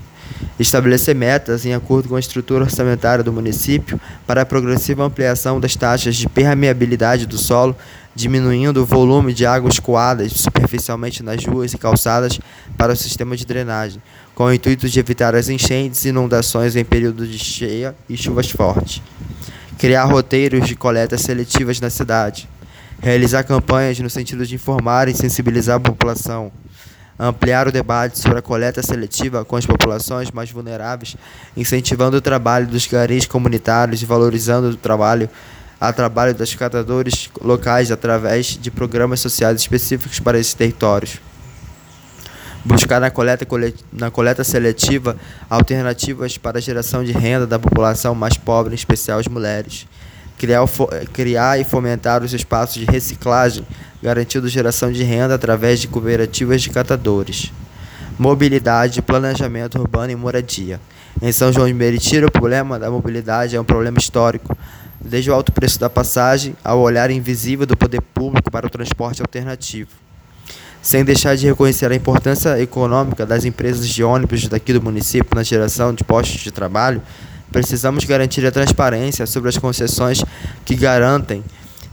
Estabelecer metas em acordo com a estrutura orçamentária do município para a progressiva ampliação das taxas de permeabilidade do solo, diminuindo o volume de águas escoadas superficialmente nas ruas e calçadas para o sistema de drenagem, com o intuito de evitar as enchentes e inundações em período de cheia e chuvas fortes. Criar roteiros de coletas seletivas na cidade. Realizar campanhas no sentido de informar e sensibilizar a população ampliar o debate sobre a coleta seletiva com as populações mais vulneráveis, incentivando o trabalho dos garis comunitários e valorizando o trabalho a trabalho dos catadores locais através de programas sociais específicos para esses territórios. Buscar na coleta, na coleta seletiva alternativas para a geração de renda da população mais pobre, em especial as mulheres. Criar, criar e fomentar os espaços de reciclagem garantindo geração de renda através de cooperativas de catadores. Mobilidade, planejamento urbano e moradia. Em São João de Meriti, o problema da mobilidade é um problema histórico, desde o alto preço da passagem ao olhar invisível do poder público para o transporte alternativo. Sem deixar de reconhecer a importância econômica das empresas de ônibus daqui do município na geração de postos de trabalho, precisamos garantir a transparência sobre as concessões que garantem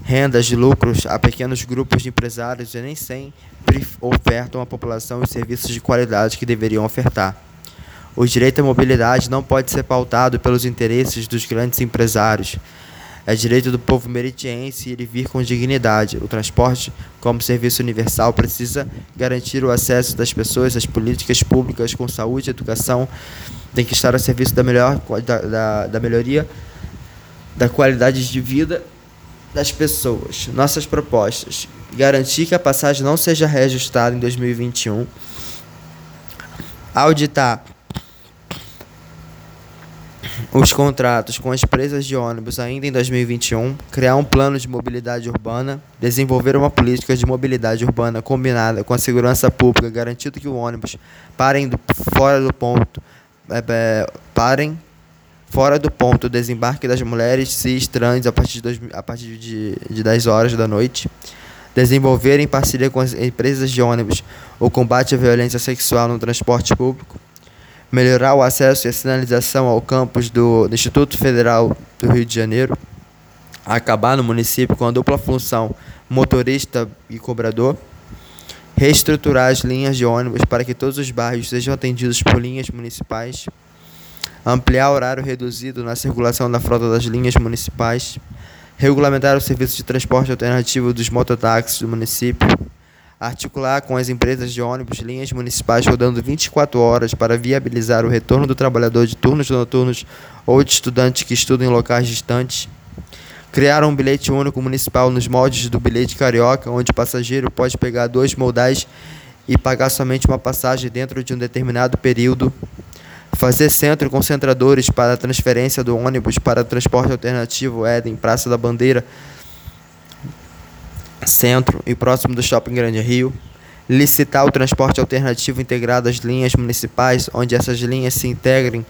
rendas de lucros a pequenos grupos de empresários e nem sempre ofertam à população os serviços de qualidade que deveriam ofertar. O direito à mobilidade não pode ser pautado pelos interesses dos grandes empresários. É direito do povo meritiense ir e vir com dignidade. O transporte, como serviço universal, precisa garantir o acesso das pessoas às políticas públicas com saúde e educação. Tem que estar a serviço da, melhor, da, da, da melhoria da qualidade de vida das pessoas. Nossas propostas: garantir que a passagem não seja reajustada em 2021, auditar os contratos com as empresas de ônibus ainda em 2021, criar um plano de mobilidade urbana, desenvolver uma política de mobilidade urbana combinada com a segurança pública, garantindo que o ônibus parem do, fora do ponto, é, é, parem fora do ponto desembarque das mulheres e estranhos a partir, de, dois, a partir de, de 10 horas da noite. Desenvolver em parceria com as empresas de ônibus o combate à violência sexual no transporte público. Melhorar o acesso e a sinalização ao campus do, do Instituto Federal do Rio de Janeiro. Acabar no município com a dupla função motorista e cobrador. Reestruturar as linhas de ônibus para que todos os bairros sejam atendidos por linhas municipais ampliar o horário reduzido na circulação da frota das linhas municipais, regulamentar o serviço de transporte alternativo dos mototáxis do município, articular com as empresas de ônibus linhas municipais rodando 24 horas para viabilizar o retorno do trabalhador de turnos noturnos ou de estudantes que estudam em locais distantes, criar um bilhete único municipal nos moldes do bilhete carioca, onde o passageiro pode pegar dois modais e pagar somente uma passagem dentro de um determinado período, Fazer centro concentradores para a transferência do ônibus para transporte alternativo Éden, Praça da Bandeira, centro e próximo do Shopping Grande Rio. Licitar o transporte alternativo integrado às linhas municipais, onde essas linhas se integrem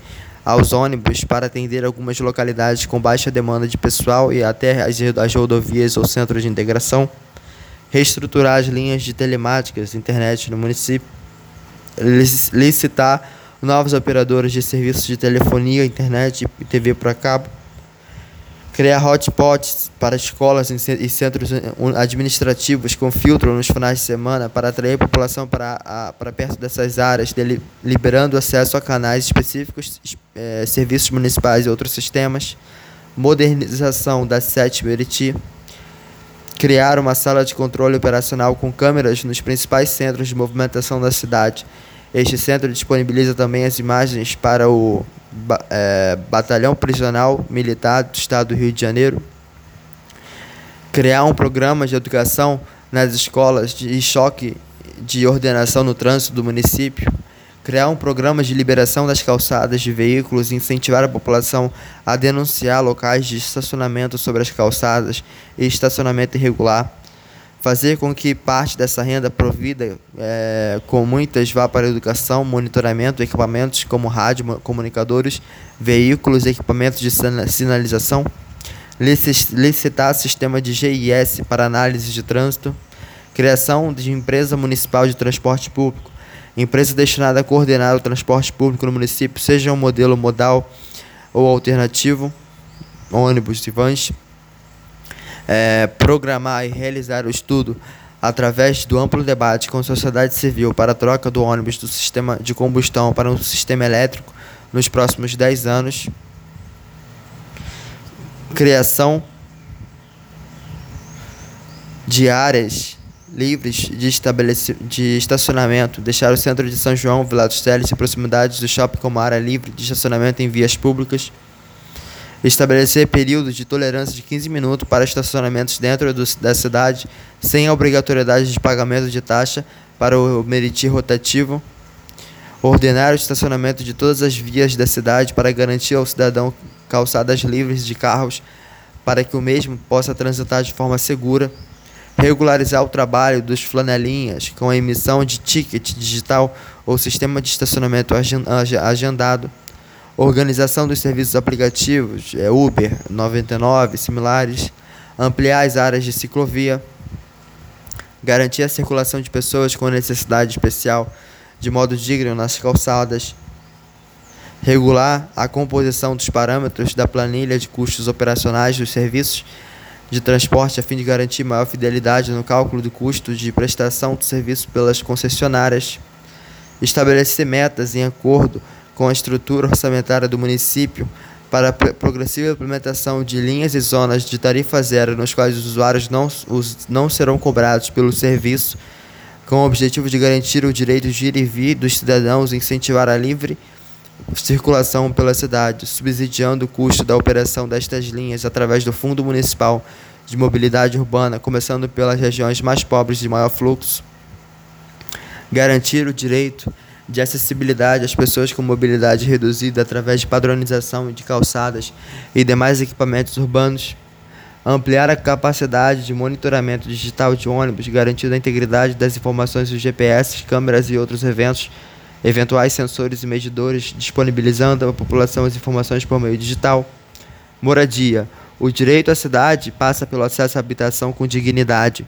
aos ônibus para atender algumas localidades com baixa demanda de pessoal e até as, as rodovias ou centros de integração. Reestruturar as linhas de telemáticas, internet no município. Licitar novos operadores de serviços de telefonia, internet e TV por cabo, criar hotspots para escolas e centros eh, administrativos com filtro nos finais de semana para atrair a população para, a, para perto dessas áreas, liberando acesso a canais específicos, é, serviços municipais e outros sistemas, modernização da SET Meriti, criar uma sala de controle operacional com câmeras nos principais centros de movimentação da cidade. Este centro disponibiliza também as imagens para o é, Batalhão Prisional Militar do Estado do Rio de Janeiro. Criar um programa de educação nas escolas de choque de ordenação no trânsito do município. Criar um programa de liberação das calçadas de veículos e incentivar a população a denunciar locais de estacionamento sobre as calçadas e estacionamento irregular fazer com que parte dessa renda provida é, com muitas vá para educação, monitoramento, equipamentos como rádio, comunicadores, veículos, equipamentos de sinalização, licitar sistema de GIS para análise de trânsito, criação de empresa municipal de transporte público, Empresa destinada a coordenar o transporte público no município, seja um modelo modal ou alternativo, ônibus e vans. É, programar e realizar o estudo através do amplo debate com a sociedade civil para a troca do ônibus do sistema de combustão para um sistema elétrico nos próximos 10 anos. Criação de áreas livres de, de estacionamento, deixar o centro de São João, Vila dos Teles e proximidades do shopping como área livre de estacionamento em vias públicas, estabelecer períodos de tolerância de 15 minutos para estacionamentos dentro do, da cidade, sem obrigatoriedade de pagamento de taxa para o meritir rotativo, ordenar o estacionamento de todas as vias da cidade para garantir ao cidadão calçadas livres de carros para que o mesmo possa transitar de forma segura, regularizar o trabalho dos flanelinhas com a emissão de ticket digital ou sistema de estacionamento agendado, organização dos serviços aplicativos, é Uber, 99, similares, ampliar as áreas de ciclovia, garantir a circulação de pessoas com necessidade especial de modo digno nas calçadas, regular a composição dos parâmetros da planilha de custos operacionais dos serviços de transporte a fim de garantir maior fidelidade no cálculo do custo de prestação de serviço pelas concessionárias, estabelecer metas em acordo com a estrutura orçamentária do município para a progressiva implementação de linhas e zonas de tarifa zero nos quais os usuários não, os, não serão cobrados pelo serviço, com o objetivo de garantir o direito de ir e vir dos cidadãos e incentivar a livre circulação pela cidade, subsidiando o custo da operação destas linhas através do Fundo Municipal de Mobilidade Urbana, começando pelas regiões mais pobres de maior fluxo. Garantir o direito de acessibilidade às pessoas com mobilidade reduzida através de padronização de calçadas e demais equipamentos urbanos. Ampliar a capacidade de monitoramento digital de ônibus, garantindo a integridade das informações dos GPS, câmeras e outros eventos eventuais sensores e medidores, disponibilizando à população as informações por meio digital. Moradia. O direito à cidade passa pelo acesso à habitação com dignidade.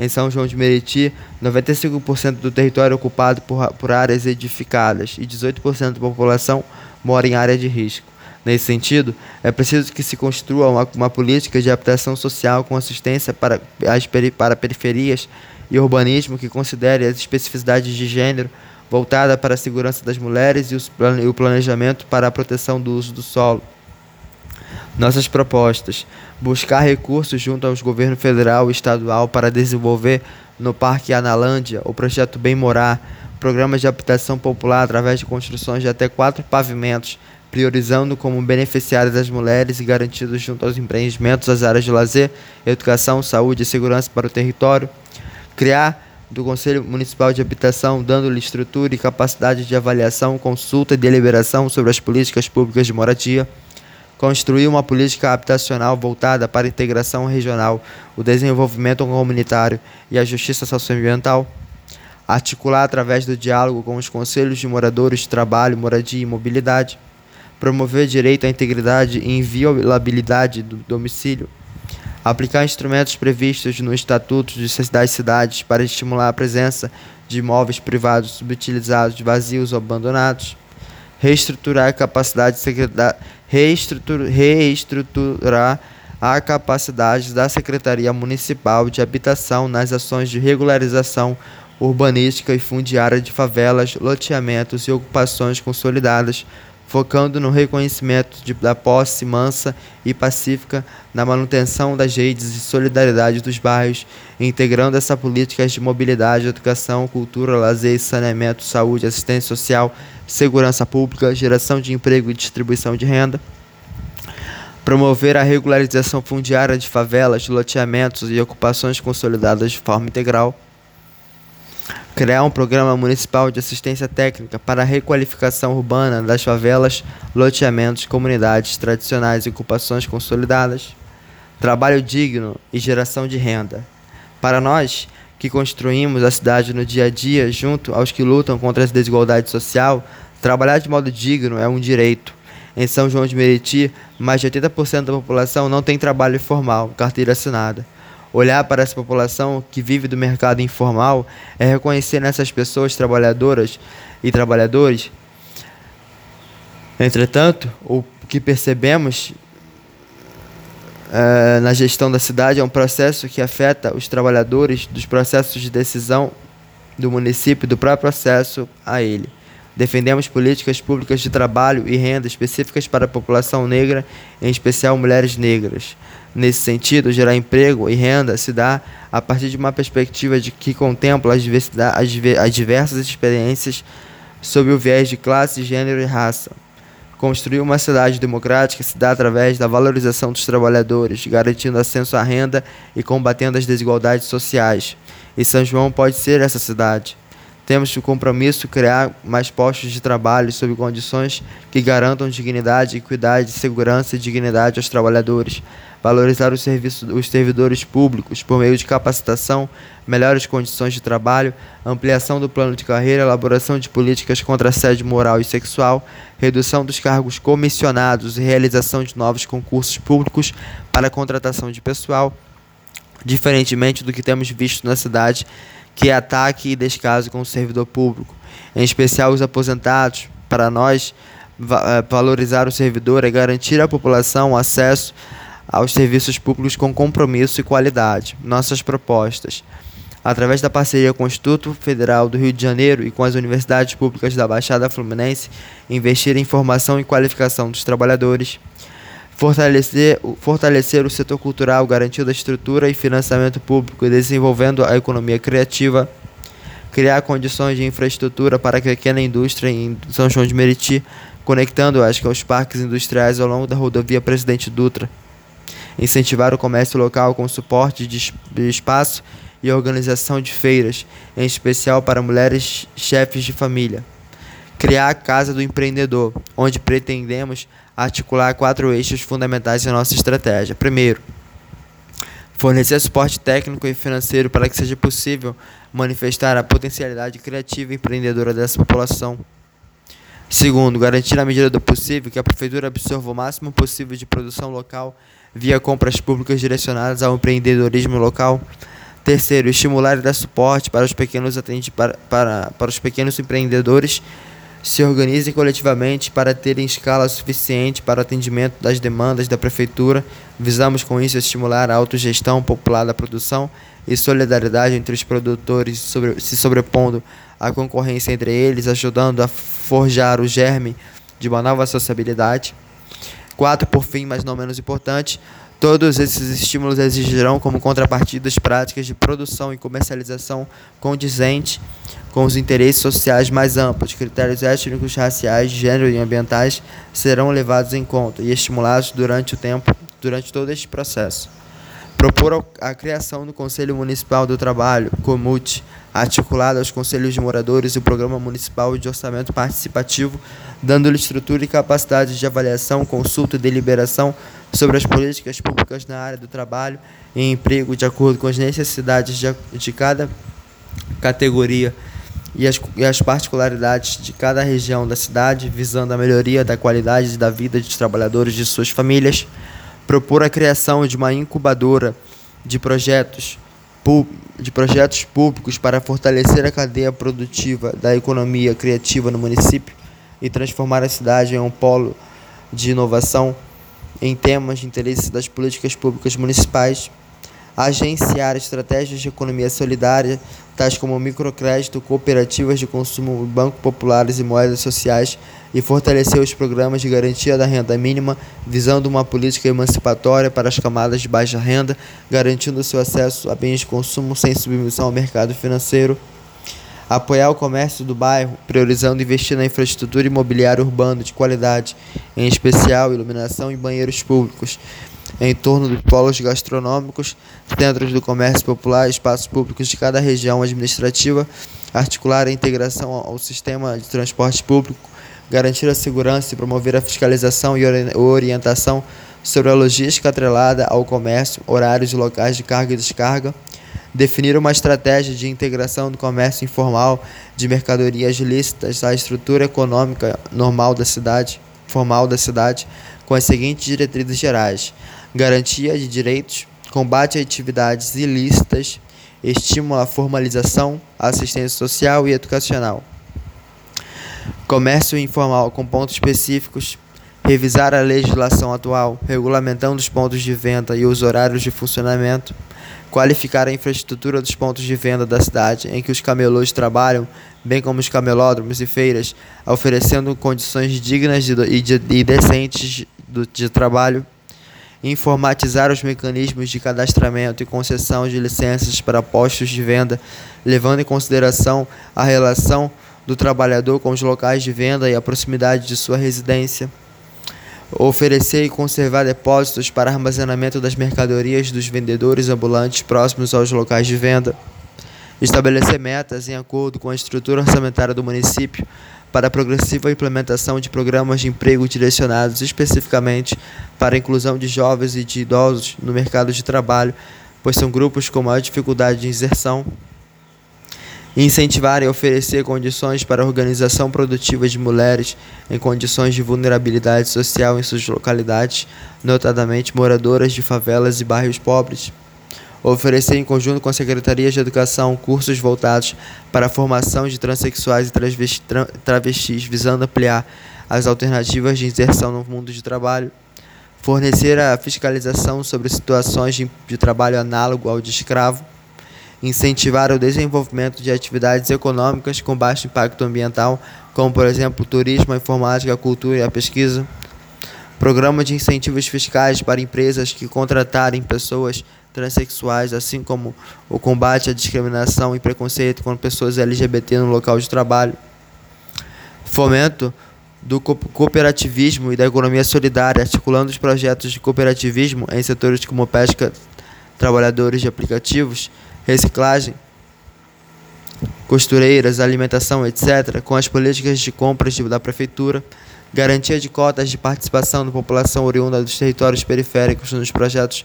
Em São João de Meriti, 95% do território é ocupado por, por áreas edificadas e 18% da população mora em área de risco. Nesse sentido, é preciso que se construa uma, uma política de habitação social com assistência para, as, para periferias e urbanismo que considere as especificidades de gênero voltada para a segurança das mulheres e o planejamento para a proteção do uso do solo. Nossas propostas: buscar recursos junto aos governos federal e estadual para desenvolver no Parque Analândia o projeto Bem Morar, programas de habitação popular através de construções de até quatro pavimentos, priorizando como beneficiárias as mulheres e garantindo junto aos empreendimentos as áreas de lazer, educação, saúde e segurança para o território. Criar do Conselho Municipal de Habitação, dando-lhe estrutura e capacidade de avaliação, consulta e deliberação sobre as políticas públicas de moradia, construir uma política habitacional voltada para a integração regional, o desenvolvimento comunitário e a justiça socioambiental, articular através do diálogo com os conselhos de moradores de trabalho, moradia e mobilidade, promover direito à integridade e inviolabilidade do domicílio, aplicar instrumentos previstos no Estatuto das Cidades para estimular a presença de imóveis privados subutilizados, vazios ou abandonados, reestruturar a capacidade reestrutur, reestruturar a capacidade da Secretaria Municipal de Habitação nas ações de regularização urbanística e fundiária de favelas, loteamentos e ocupações consolidadas focando no reconhecimento de, da posse mansa e pacífica, na manutenção das redes de solidariedade dos bairros, integrando essa políticas de mobilidade, educação, cultura, lazer, saneamento, saúde, assistência social, segurança pública, geração de emprego e distribuição de renda. Promover a regularização fundiária de favelas, loteamentos e ocupações consolidadas de forma integral criar um programa municipal de assistência técnica para a requalificação urbana das favelas, loteamentos, comunidades tradicionais e ocupações consolidadas, trabalho digno e geração de renda. Para nós, que construímos a cidade no dia a dia junto aos que lutam contra a desigualdade social, trabalhar de modo digno é um direito. Em São João de Meriti, mais de 80% da população não tem trabalho formal, carteira assinada. Olhar para essa população que vive do mercado informal é reconhecer nessas pessoas trabalhadoras e trabalhadores. Entretanto, o que percebemos é, na gestão da cidade é um processo que afeta os trabalhadores dos processos de decisão do município do próprio acesso a ele. Defendemos políticas públicas de trabalho e renda específicas para a população negra, em especial mulheres negras. Nesse sentido, gerar emprego e renda se dá a partir de uma perspectiva de que contempla as, as diversas experiências sob o viés de classe, gênero e raça. Construir uma cidade democrática se dá através da valorização dos trabalhadores, garantindo acesso à renda e combatendo as desigualdades sociais. E São João pode ser essa cidade. Temos o compromisso de criar mais postos de trabalho sob condições que garantam dignidade, equidade, segurança e dignidade aos trabalhadores. Valorizar os, serviços, os servidores públicos por meio de capacitação, melhores condições de trabalho, ampliação do plano de carreira, elaboração de políticas contra assédio moral e sexual, redução dos cargos comissionados e realização de novos concursos públicos para a contratação de pessoal, diferentemente do que temos visto na cidade que é ataque e descaso com o servidor público, em especial os aposentados. Para nós, eh, valorizar o servidor é garantir à população acesso aos serviços públicos com compromisso e qualidade. Nossas propostas. Através da parceria com o Instituto Federal do Rio de Janeiro e com as universidades públicas da Baixada Fluminense, investir em formação e qualificação dos trabalhadores, fortalecer, fortalecer o setor cultural, garantindo a estrutura e financiamento público desenvolvendo a economia criativa, criar condições de infraestrutura para a pequena indústria em São João de Meriti, conectando as aos parques industriais ao longo da rodovia Presidente Dutra, incentivar o comércio local com suporte de espaço e organização de feiras, em especial para mulheres chefes de família. Criar a Casa do Empreendedor, onde pretendemos articular quatro eixos fundamentais em nossa estratégia. Primeiro, fornecer suporte técnico e financeiro para que seja possível manifestar a potencialidade criativa e empreendedora dessa população. Segundo, garantir na medida do possível que a prefeitura absorva o máximo possível de produção local via compras públicas direcionadas ao empreendedorismo local. Terceiro, estimular e dar suporte para os pequenos para, para, para os pequenos empreendedores se organizem coletivamente para terem escala suficiente para o atendimento das demandas da Prefeitura. Visamos com isso estimular a autogestão popular da produção e solidariedade entre os produtores, sobre, se sobrepondo à concorrência entre eles, ajudando a forjar o germe de uma nova sociabilidade. Quatro, por fim, mas não menos importante, Todos esses estímulos exigirão como contrapartidas práticas de produção e comercialização condizente com os interesses sociais mais amplos. Critérios étnicos, raciais, gênero e ambientais serão levados em conta e estimulados durante o tempo, durante todo este processo. Propor a criação do Conselho Municipal do Trabalho, COMUT, articulado aos conselhos de moradores e o Programa Municipal de Orçamento Participativo, dando-lhe estrutura e capacidade de avaliação, consulta e deliberação sobre as políticas públicas na área do trabalho e emprego de acordo com as necessidades de, de cada categoria e as, e as particularidades de cada região da cidade, visando a melhoria da qualidade da vida dos trabalhadores e de suas famílias, propor a criação de uma incubadora de projetos de projetos públicos para fortalecer a cadeia produtiva da economia criativa no município e transformar a cidade em um polo de inovação em temas de interesse das políticas públicas municipais, agenciar estratégias de economia solidária, tais como microcrédito, cooperativas de consumo, banco populares e moedas sociais, e fortalecer os programas de garantia da renda mínima, visando uma política emancipatória para as camadas de baixa renda, garantindo seu acesso a bens de consumo sem submissão ao mercado financeiro. Apoiar o comércio do bairro, priorizando investir na infraestrutura imobiliária urbana de qualidade, em especial iluminação e banheiros públicos, em torno dos polos gastronômicos, centros do comércio popular espaços públicos de cada região administrativa, articular a integração ao sistema de transporte público, garantir a segurança e promover a fiscalização e orientação sobre a logística atrelada ao comércio, horários e locais de carga e descarga, definir uma estratégia de integração do comércio informal de mercadorias lícitas à estrutura econômica normal da cidade, formal da cidade, com as seguintes diretrizes gerais: garantia de direitos, combate a atividades ilícitas, estimula a formalização, assistência social e educacional. Comércio informal com pontos específicos, revisar a legislação atual, regulamentando os pontos de venda e os horários de funcionamento, qualificar a infraestrutura dos pontos de venda da cidade em que os camelôs trabalham, bem como os camelódromos e feiras, oferecendo condições dignas e, de, decentes de, de trabalho, informatizar os mecanismos de cadastramento e concessão de licenças para postos de venda, levando em consideração a relação do trabalhador com os locais de venda e a proximidade de sua residência. Oferecer e conservar depósitos para armazenamento das mercadorias dos vendedores ambulantes próximos aos locais de venda, estabelecer metas em acordo com a estrutura orçamentária do município para a progressiva implementação de programas de emprego direcionados especificamente para a inclusão de jovens e de idosos no mercado de trabalho, pois são grupos com maior dificuldade de inserção incentivar e oferecer condições para a organização produtiva de mulheres em condições de vulnerabilidade social em suas localidades, notadamente moradoras de favelas e bairros pobres. Oferecer, em conjunto com a Secretaria de Educação, cursos voltados para a formação de transexuais e travestis, visando ampliar as alternativas de inserção no mundo de trabalho. Fornecer a fiscalização sobre situações de trabalho análogo ao de escravo incentivar o desenvolvimento de atividades econômicas com baixo impacto ambiental, como por exemplo turismo, a informática, a cultura e a pesquisa. Programa de incentivos fiscais para empresas que contratarem pessoas transexuais, assim como o combate à discriminação e preconceito com pessoas LGBT no local de trabalho. Fomento do cooperativismo e da economia solidária, articulando os projetos de cooperativismo em setores como pesca, trabalhadores de aplicativos, reciclagem, costureiras, alimentação, etc., com as políticas de compras da Prefeitura, garantia de cotas de participação da população oriunda dos territórios periféricos nos projetos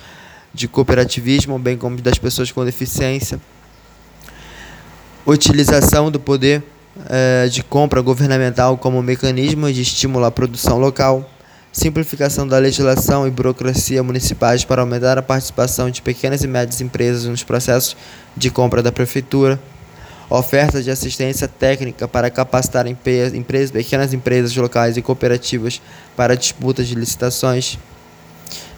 de cooperativismo, bem como das pessoas com deficiência, utilização do poder eh, de compra governamental como mecanismo de estímulo à produção local, simplificação da legislação e burocracia municipais para aumentar a participação de pequenas e médias empresas nos processos de compra da prefeitura, oferta de assistência técnica para capacitar empresas, pequenas empresas locais e cooperativas para disputas de licitações,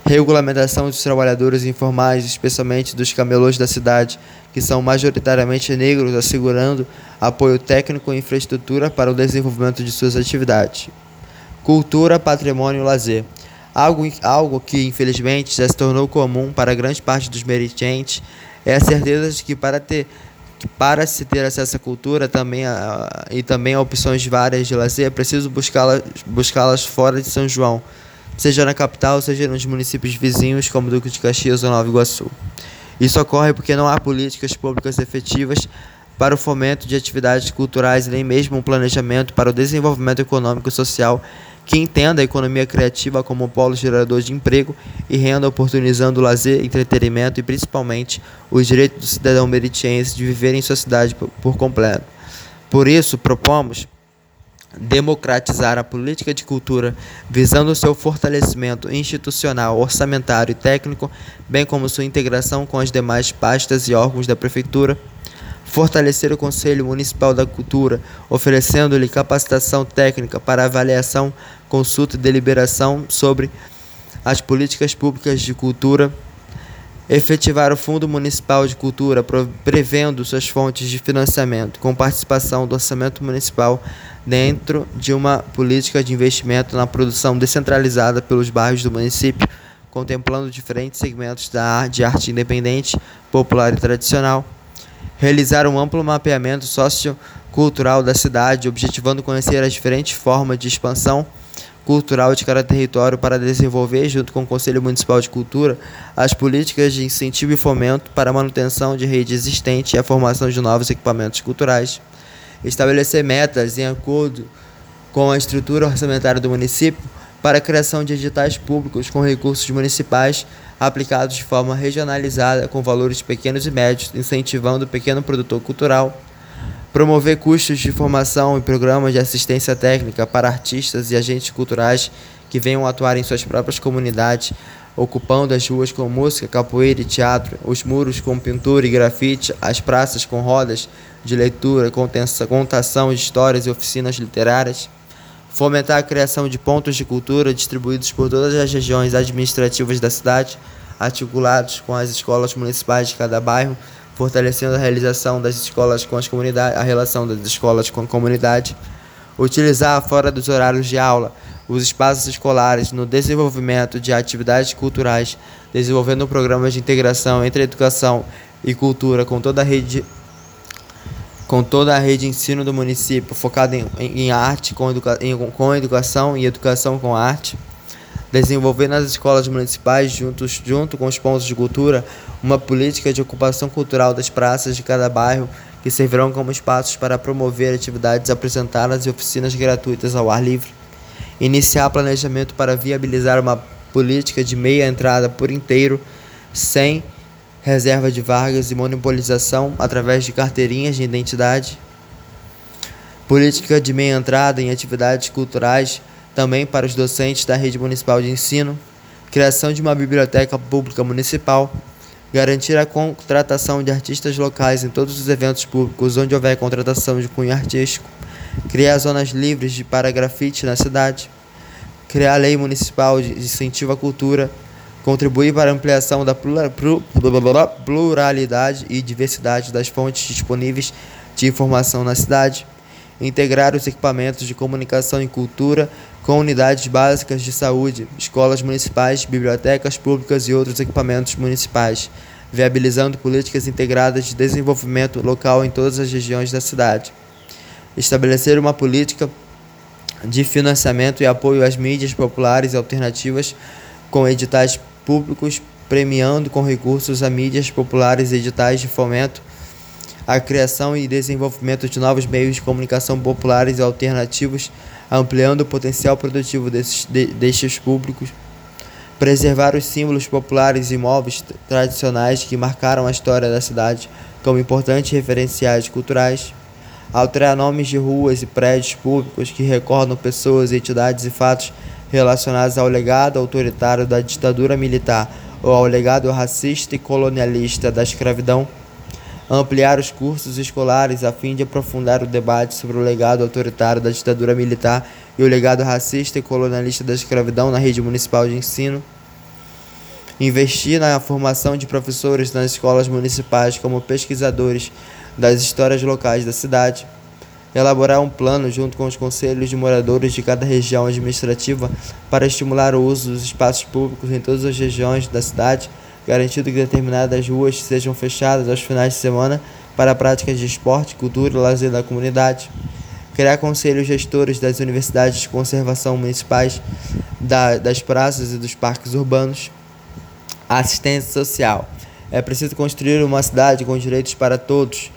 regulamentação dos trabalhadores informais, especialmente dos camelôs da cidade, que são majoritariamente negros, assegurando apoio técnico e infraestrutura para o desenvolvimento de suas atividades. Cultura, patrimônio e lazer. Algo, algo que, infelizmente, já se tornou comum para grande parte dos meritentes é a certeza de que para ter que para se ter acesso à cultura também a, e também a opções várias de lazer, é preciso buscá-las buscá fora de São João, seja na capital, seja nos municípios vizinhos, como Duque de Caxias ou Nova Iguaçu. Isso ocorre porque não há políticas públicas efetivas para o fomento de atividades culturais e nem mesmo um planejamento para o desenvolvimento econômico e social que entenda a economia criativa como polo gerador de emprego e renda, oportunizando o lazer, entretenimento e principalmente os direitos do cidadão meritiense de viver em sua cidade por completo. Por isso, propomos democratizar a política de cultura, visando seu fortalecimento institucional, orçamentário e técnico, bem como sua integração com as demais pastas e órgãos da Prefeitura fortalecer o Conselho Municipal da Cultura, oferecendo-lhe capacitação técnica para avaliação, consulta e deliberação sobre as políticas públicas de cultura, efetivar o Fundo Municipal de Cultura, prevendo suas fontes de financiamento, com participação do orçamento municipal dentro de uma política de investimento na produção descentralizada pelos bairros do município, contemplando diferentes segmentos da arte, de arte independente, popular e tradicional realizar um amplo mapeamento sociocultural da cidade, objetivando conhecer as diferentes formas de expansão cultural de cada território para desenvolver, junto com o Conselho Municipal de Cultura, as políticas de incentivo e fomento para a manutenção de rede existente e a formação de novos equipamentos culturais. Estabelecer metas em acordo com a estrutura orçamentária do município para a criação de editais públicos com recursos municipais aplicados de forma regionalizada com valores pequenos e médios, incentivando o pequeno produtor cultural, promover custos de formação e programas de assistência técnica para artistas e agentes culturais que venham atuar em suas próprias comunidades, ocupando as ruas com música, capoeira e teatro, os muros com pintura e grafite, as praças com rodas de leitura, contação de histórias e oficinas literárias. Fomentar a criação de pontos de cultura distribuídos por todas as regiões administrativas da cidade, articulados com as escolas municipais de cada bairro, fortalecendo a realização das escolas com as comunidades, a relação das escolas com a comunidade. Utilizar fora dos horários de aula os espaços escolares no desenvolvimento de atividades culturais, desenvolvendo programas de integração entre educação e cultura com toda a rede com toda a rede de ensino do município, focada em, em arte com, educa em, com educação e educação com arte. Desenvolver nas escolas municipais, juntos, junto com os pontos de cultura, uma política de ocupação cultural das praças de cada bairro, que servirão como espaços para promover atividades apresentadas e oficinas gratuitas ao ar livre. Iniciar planejamento para viabilizar uma política de meia entrada por inteiro, sem reserva de vagas e monopolização através de carteirinhas de identidade. Política de meia entrada em atividades culturais também para os docentes da rede municipal de ensino. Criação de uma biblioteca pública municipal. Garantir a contratação de artistas locais em todos os eventos públicos onde houver contratação de cunho artístico. Criar zonas livres de para grafite na cidade. Criar lei municipal de incentivo à cultura contribuir para a ampliação da pluralidade e diversidade das fontes disponíveis de informação na cidade, integrar os equipamentos de comunicação e cultura com unidades básicas de saúde, escolas municipais, bibliotecas públicas e outros equipamentos municipais, viabilizando políticas integradas de desenvolvimento local em todas as regiões da cidade. Estabelecer uma política de financiamento e apoio às mídias populares alternativas com editais públicos, premiando com recursos a mídias populares e editais de fomento a criação e desenvolvimento de novos meios de comunicação populares e alternativos, ampliando o potencial produtivo desses, de, destes públicos, preservar os símbolos populares e móveis tradicionais que marcaram a história da cidade como importantes referenciais culturais, alterar nomes de ruas e prédios públicos que recordam pessoas, entidades e fatos relacionados ao legado autoritário da ditadura militar ou ao legado racista e colonialista da escravidão, ampliar os cursos escolares a fim de aprofundar o debate sobre o legado autoritário da ditadura militar e o legado racista e colonialista da escravidão na rede municipal de ensino, investir na formação de professores nas escolas municipais como pesquisadores das histórias locais da cidade, elaborar um plano junto com os conselhos de moradores de cada região administrativa para estimular o uso dos espaços públicos em todas as regiões da cidade, garantindo que determinadas ruas sejam fechadas aos finais de semana para práticas de esporte, cultura e lazer da comunidade. Criar conselhos gestores das universidades de conservação municipais, da, das praças e dos parques urbanos. Assistência social. É preciso construir uma cidade com direitos para todos,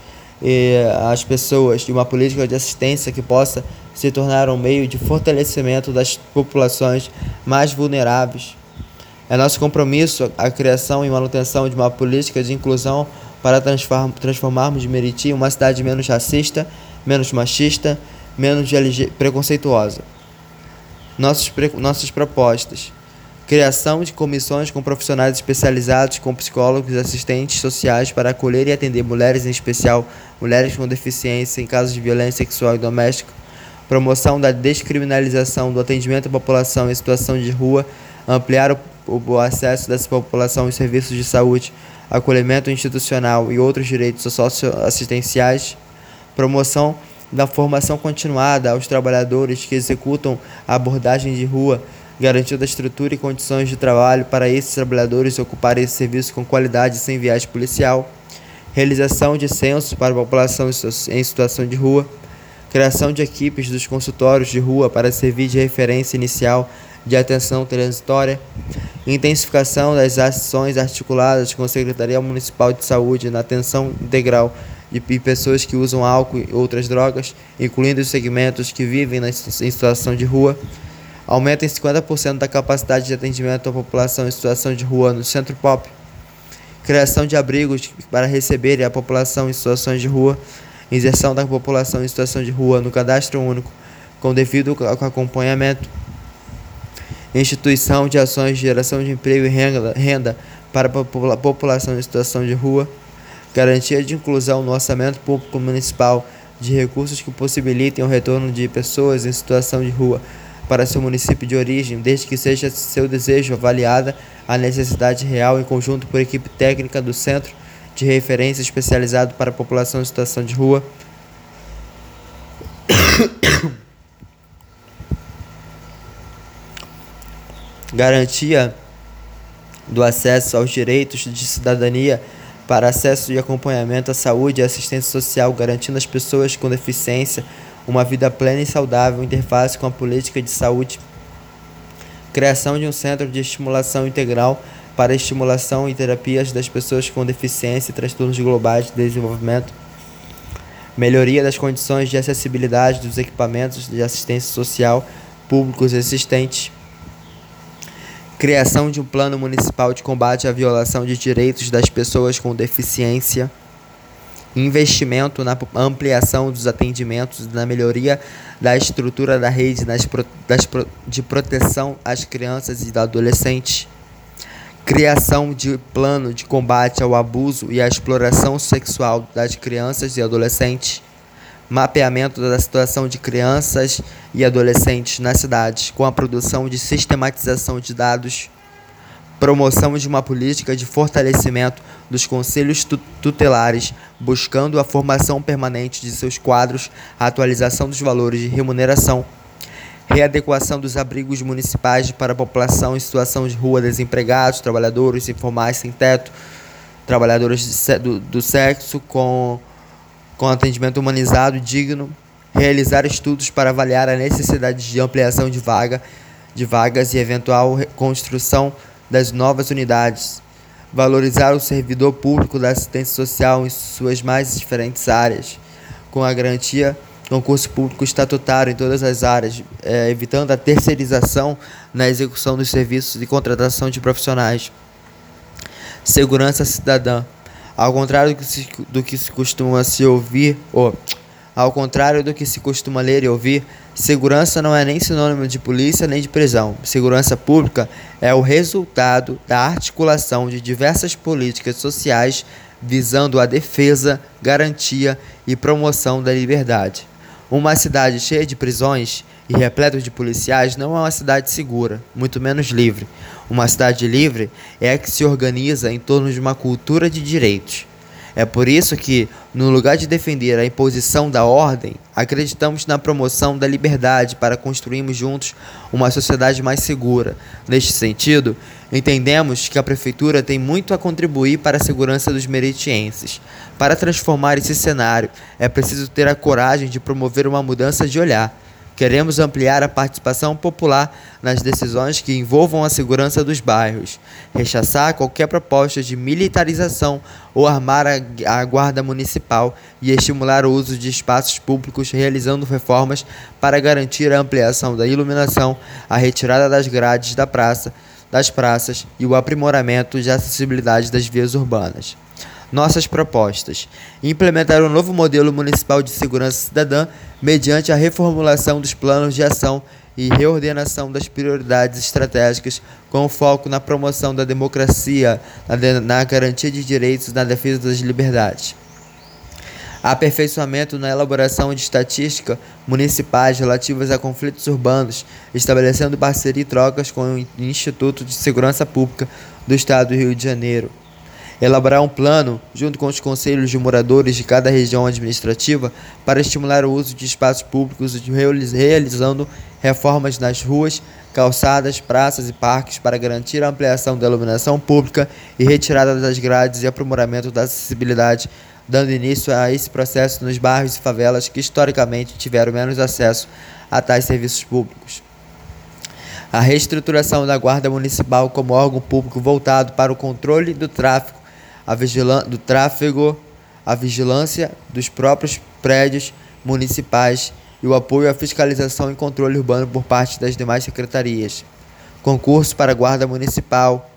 as pessoas de uma política de assistência que possa se tornar um meio de fortalecimento das populações mais vulneráveis. É nosso compromisso a criação e manutenção de uma política de inclusão para transformarmos Meriti uma cidade menos racista, menos machista, menos preconceituosa. Nossos, nossas propostas Criação de comissões com profissionais especializados, com psicólogos e assistentes sociais para acolher e atender mulheres, em especial mulheres com deficiência, em casos de violência sexual e doméstica. Promoção da descriminalização do atendimento à população em situação de rua. Ampliar o, o acesso dessa população aos serviços de saúde, acolhimento institucional e outros direitos socioassistenciais. Promoção da formação continuada aos trabalhadores que executam a abordagem de rua garantindo a estrutura e condições de trabalho para esses trabalhadores ocuparem esse serviço com qualidade sem viagem policial, realização de censos para a população em situação de rua, criação de equipes dos consultórios de rua para servir de referência inicial de atenção transitória, intensificação das ações articuladas com a Secretaria Municipal de Saúde na atenção integral de pessoas que usam álcool e outras drogas, incluindo os segmentos que vivem em situação de rua, aumenta em 50% da capacidade de atendimento à população em situação de rua no Centro Pop, criação de abrigos para receber a população em situações de rua, inserção da população em situação de rua no cadastro único, com devido acompanhamento, instituição de ações de geração de emprego e renda, renda para a população em situação de rua, garantia de inclusão no orçamento público municipal de recursos que possibilitem o retorno de pessoas em situação de rua para seu município de origem, desde que seja seu desejo avaliada a necessidade real em conjunto por equipe técnica do Centro de Referência Especializado para a População em Situação de Rua. Garantia do acesso aos direitos de cidadania para acesso e acompanhamento à saúde e assistência social, garantindo às pessoas com deficiência uma vida plena e saudável, interface com a política de saúde, criação de um centro de estimulação integral para estimulação e terapias das pessoas com deficiência e transtornos globais de desenvolvimento, melhoria das condições de acessibilidade dos equipamentos de assistência social públicos existentes, criação de um plano municipal de combate à violação de direitos das pessoas com deficiência, investimento na ampliação dos atendimentos e na melhoria da estrutura da rede das, das, de proteção às crianças e adolescentes, criação de plano de combate ao abuso e à exploração sexual das crianças e adolescentes, mapeamento da situação de crianças e adolescentes nas cidades, com a produção de sistematização de dados, promoção de uma política de fortalecimento dos conselhos tutelares, buscando a formação permanente de seus quadros, a atualização dos valores de remuneração, readequação dos abrigos municipais para a população em situação de rua, desempregados, trabalhadores informais sem teto, trabalhadores do, do sexo com com atendimento humanizado e digno, realizar estudos para avaliar a necessidade de ampliação de vaga, de vagas e eventual construção das novas unidades, valorizar o servidor público da assistência social em suas mais diferentes áreas, com a garantia concurso público estatutário em todas as áreas, é, evitando a terceirização na execução dos serviços e contratação de profissionais. Segurança cidadã. Ao contrário do que se, do que se costuma se ouvir, ou ao contrário do que se costuma ler e ouvir, segurança não é nem sinônimo de polícia nem de prisão. Segurança pública é o resultado da articulação de diversas políticas sociais visando a defesa, garantia e promoção da liberdade. Uma cidade cheia de prisões e repleta de policiais não é uma cidade segura, muito menos livre. Uma cidade livre é a que se organiza em torno de uma cultura de direitos. É por isso que, no lugar de defender a imposição da ordem, acreditamos na promoção da liberdade para construirmos juntos uma sociedade mais segura. Neste sentido, entendemos que a Prefeitura tem muito a contribuir para a segurança dos meritienses. Para transformar esse cenário, é preciso ter a coragem de promover uma mudança de olhar Queremos ampliar a participação popular nas decisões que envolvam a segurança dos bairros, rechaçar qualquer proposta de militarização ou armar a, guarda municipal e estimular o uso de espaços públicos realizando reformas para garantir a ampliação da iluminação, a retirada das grades da praça, das praças e o aprimoramento de acessibilidade das vias urbanas nossas propostas. Implementar um novo modelo municipal de segurança cidadã mediante a reformulação dos planos de ação e reordenação das prioridades estratégicas com foco na promoção da democracia, na, garantia de direitos e na defesa das liberdades. Aperfeiçoamento na elaboração de estatísticas municipais relativas a conflitos urbanos, estabelecendo parceria e trocas com o Instituto de Segurança Pública do Estado do Rio de Janeiro elaborar um plano, junto com os conselhos de moradores de cada região administrativa, para estimular o uso de espaços públicos, realizando reformas nas ruas, calçadas, praças e parques para garantir a ampliação da iluminação pública e retirada das grades e aprimoramento da acessibilidade, dando início a esse processo nos bairros e favelas que historicamente tiveram menos acesso a tais serviços públicos. A reestruturação da Guarda Municipal como órgão público voltado para o controle do tráfego a do tráfego, a vigilância dos próprios prédios municipais e o apoio à fiscalização e controle urbano por parte das demais secretarias. Concurso para a Guarda Municipal.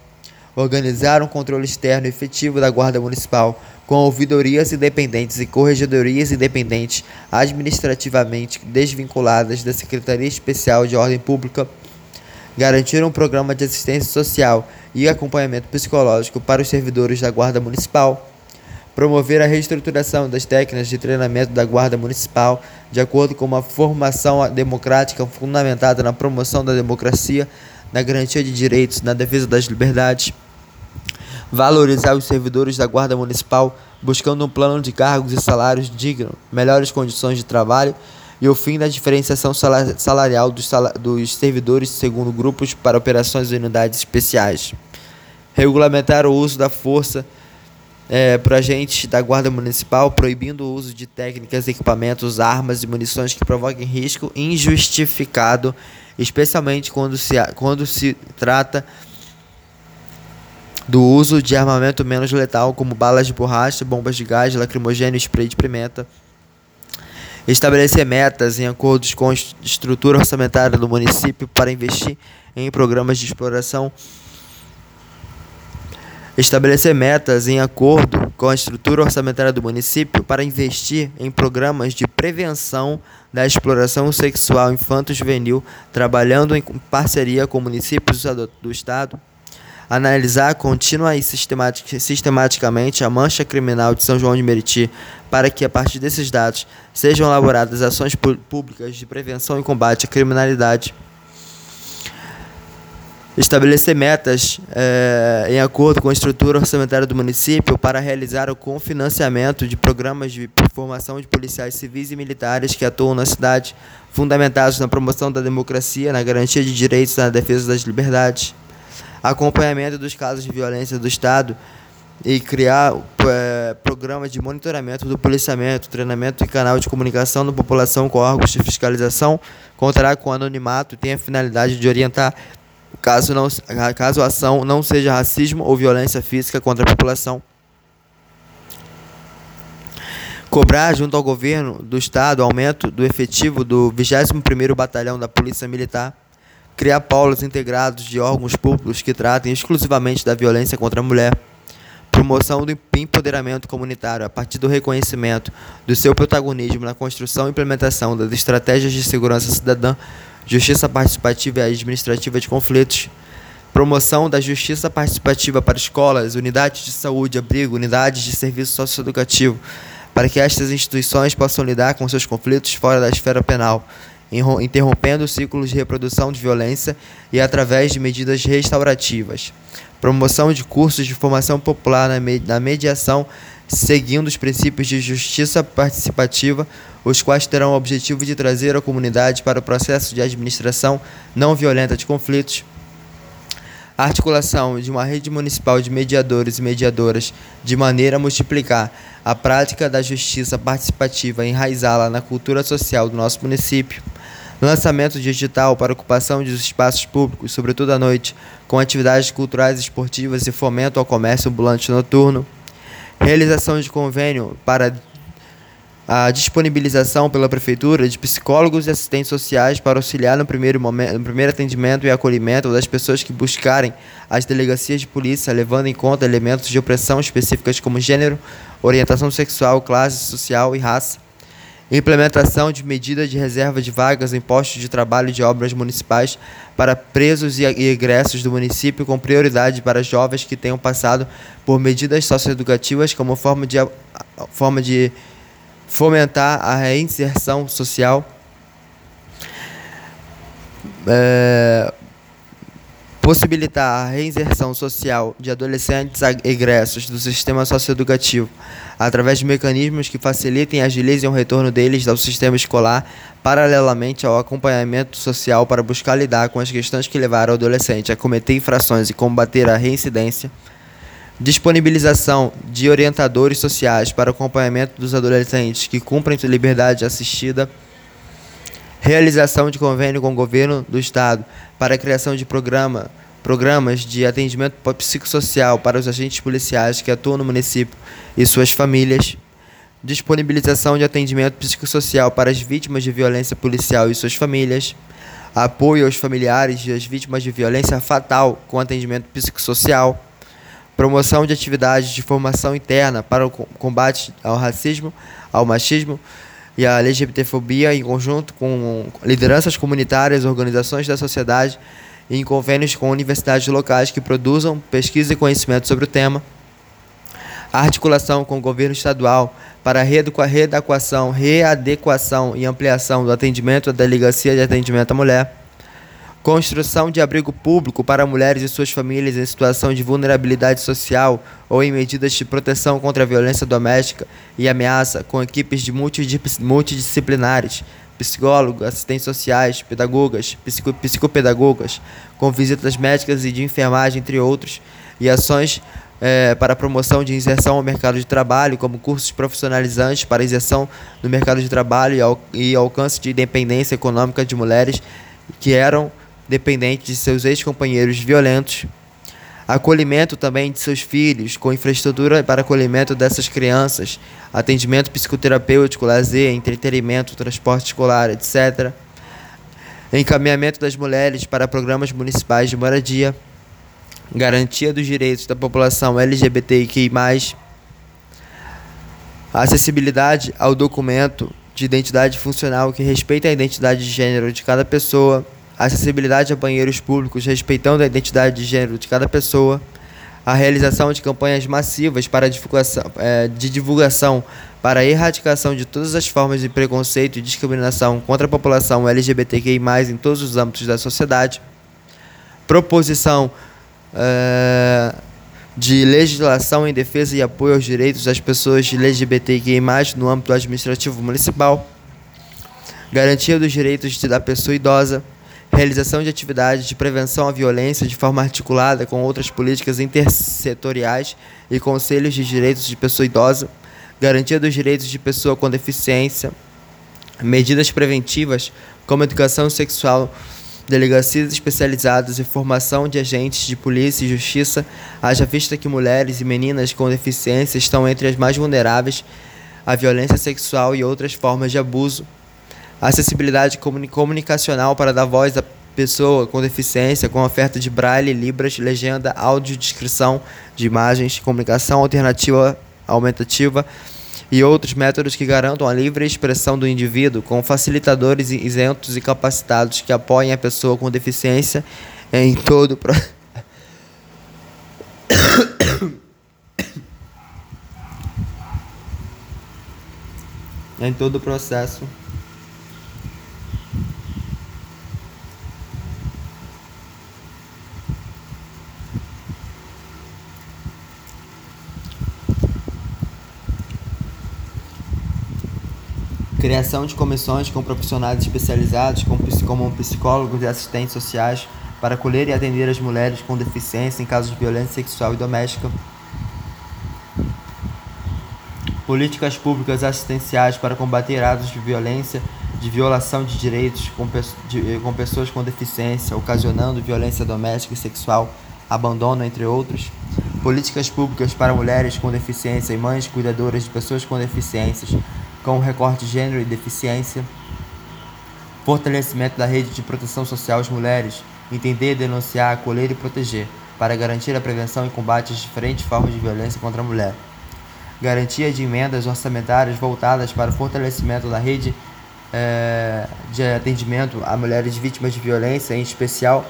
Organizar um controle externo efetivo da Guarda Municipal, com ouvidorias independentes e corregedorias independentes administrativamente desvinculadas da Secretaria Especial de Ordem Pública garantir um programa de assistência social e acompanhamento psicológico para os servidores da Guarda Municipal, promover a reestruturação das técnicas de treinamento da Guarda Municipal de acordo com uma formação democrática fundamentada na promoção da democracia, na garantia de direitos, na defesa das liberdades, valorizar os servidores da Guarda Municipal, buscando um plano de cargos e salários digno, melhores condições de trabalho e o fim da diferenciação salarial dos, dos servidores segundo grupos para operações e unidades especiais. Regulamentar o uso da força é, por agentes da Guarda Municipal, proibindo o uso de técnicas, equipamentos, armas e munições que provoquem risco injustificado, especialmente quando se, quando se trata do uso de armamento menos letal, como balas de borracha, bombas de gás, lacrimogênio spray de pimenta estabelecer metas em acordos com a estrutura orçamentária do município para investir em programas de exploração. Estabelecer metas em acordo com a estrutura orçamentária do município para investir em programas de prevenção da exploração sexual infanto-juvenil, trabalhando em parceria com municípios do estado analisar contínua e sistematicamente a mancha criminal de São João de Meriti, para que, a partir desses dados, sejam elaboradas ações públicas de prevenção e combate à criminalidade. Estabelecer metas é, em acordo com a estrutura orçamentária do município para realizar o confinanciamento de programas de formação de policiais civis e militares que atuam na cidade, fundamentados na promoção da democracia, na garantia de direitos e na defesa das liberdades acompanhamento dos casos de violência do Estado e criar é, programas de monitoramento do policiamento, treinamento e canal de comunicação da população com órgãos de fiscalização, contará com anonimato e tem a finalidade de orientar caso, não, caso a ação não seja racismo ou violência física contra a população. Cobrar junto ao governo do Estado aumento do efetivo do 21º Batalhão da Polícia Militar criar polos integrados de órgãos públicos que tratem exclusivamente da violência contra a mulher, promoção do empoderamento comunitário a partir do reconhecimento do seu protagonismo na construção e implementação das estratégias de segurança cidadã, justiça participativa e administrativa de conflitos, promoção da justiça participativa para escolas, unidades de saúde, abrigo, unidades de serviço socioeducativo, para que estas instituições possam lidar com seus conflitos fora da esfera penal interrompendo ciclos de reprodução de violência e através de medidas restaurativas. Promoção de cursos de formação popular na mediação, seguindo os princípios de justiça participativa, os quais terão o objetivo de trazer a comunidade para o processo de administração não violenta de conflitos. A articulação de uma rede municipal de mediadores e mediadoras de maneira a multiplicar a prática da justiça participativa e enraizá-la na cultura social do nosso município. Lançamento digital para ocupação dos espaços públicos, sobretudo à noite, com atividades culturais e esportivas e fomento ao comércio ambulante noturno, realização de convênio para a disponibilização pela Prefeitura de psicólogos e assistentes sociais para auxiliar no primeiro, momento, no primeiro atendimento e acolhimento das pessoas que buscarem as delegacias de polícia, levando em conta elementos de opressão específicas como gênero, orientação sexual, classe social e raça implementação de medidas de reserva de vagas em postos de trabalho de obras municipais para presos e egressos do município, com prioridade para jovens que tenham passado por medidas socioeducativas como forma de, forma de fomentar a reinserção social. É, possibilitar a reinserção social de adolescentes egressos do sistema socioeducativo através de mecanismos que facilitem e agilizem o retorno deles ao sistema escolar, paralelamente ao acompanhamento social para buscar lidar com as questões que levaram o adolescente a cometer infrações e combater a reincidência, disponibilização de orientadores sociais para acompanhamento dos adolescentes que cumprem liberdade assistida, realização de convênio com o governo do estado para a criação de programa programas de atendimento psicossocial para os agentes policiais que atuam no município e suas famílias, disponibilização de atendimento psicossocial para as vítimas de violência policial e suas famílias, apoio aos familiares das vítimas de violência fatal com atendimento psicossocial, promoção de atividades de formação interna para o combate ao racismo, ao machismo e à LGBTfobia em conjunto com lideranças comunitárias, organizações da sociedade e em convênios com universidades locais que produzam pesquisa e conhecimento sobre o tema. A articulação com o governo estadual para a readequação, readequação e ampliação do atendimento da Delegacia de Atendimento à Mulher construção de abrigo público para mulheres e suas famílias em situação de vulnerabilidade social ou em medidas de proteção contra a violência doméstica e ameaça, com equipes de multidisciplinares, psicólogos, assistentes sociais, pedagogas, psico psicopedagogas, com visitas médicas e de enfermagem, entre outros, e ações é, para promoção de inserção ao mercado de trabalho, como cursos profissionalizantes para inserção no mercado de trabalho e, al e alcance de independência econômica de mulheres que eram dependente de seus ex-companheiros violentos, acolhimento também de seus filhos, com infraestrutura para acolhimento dessas crianças, atendimento psicoterapêutico, lazer, entretenimento, transporte escolar, etc. Encaminhamento das mulheres para programas municipais de moradia, garantia dos direitos da população LGBTQI, acessibilidade ao documento de identidade funcional que respeita a identidade de gênero de cada pessoa acessibilidade a banheiros públicos respeitando a identidade de gênero de cada pessoa, a realização de campanhas massivas para divulgação, é, de divulgação para a erradicação de todas as formas de preconceito e discriminação contra a população LGBTQI+, em todos os âmbitos da sociedade, proposição é, de legislação em defesa e apoio aos direitos das pessoas LGBTQI+, no âmbito administrativo municipal, garantia dos direitos da pessoa idosa, realização de atividades de prevenção à violência de forma articulada com outras políticas intersetoriais e conselhos de direitos de pessoa idosa, garantia dos direitos de pessoa com deficiência, medidas preventivas como educação sexual, delegacias especializadas e formação de agentes de polícia e justiça, haja vista que mulheres e meninas com deficiência estão entre as mais vulneráveis à violência sexual e outras formas de abuso acessibilidade comunicacional para dar voz à pessoa com deficiência, com oferta de braille, libras, legenda, áudio, descrição de imagens, comunicação alternativa aumentativa e outros métodos que garantam a livre expressão do indivíduo, com facilitadores isentos e capacitados que apoiem a pessoa com deficiência em todo o [COUGHS] em todo o processo criação de comissões com profissionais especializados, como psicólogos e assistentes sociais, para acolher e atender as mulheres com deficiência em casos de violência sexual e doméstica. Políticas públicas assistenciais para combater atos de violência, de violação de direitos com, de, com pessoas com deficiência, ocasionando violência doméstica e sexual, abandono, entre outros. Políticas públicas para mulheres com deficiência e mães cuidadoras de pessoas com deficiências, com recorte de gênero e deficiência, fortalecimento da rede de proteção social às mulheres, entender, denunciar, acolher e proteger, para garantir a prevenção e combate às diferentes formas de violência contra a mulher. Garantia de emendas orçamentárias voltadas para o fortalecimento da rede é, de atendimento a mulheres vítimas de violência, em especial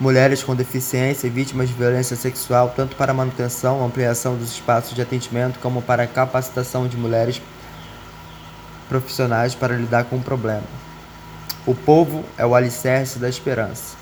mulheres com deficiência e vítimas de violência sexual, tanto para manutenção, ampliação dos espaços de atendimento, como para capacitação de mulheres profissionais para lidar com o problema. O povo é o alicerce da esperança.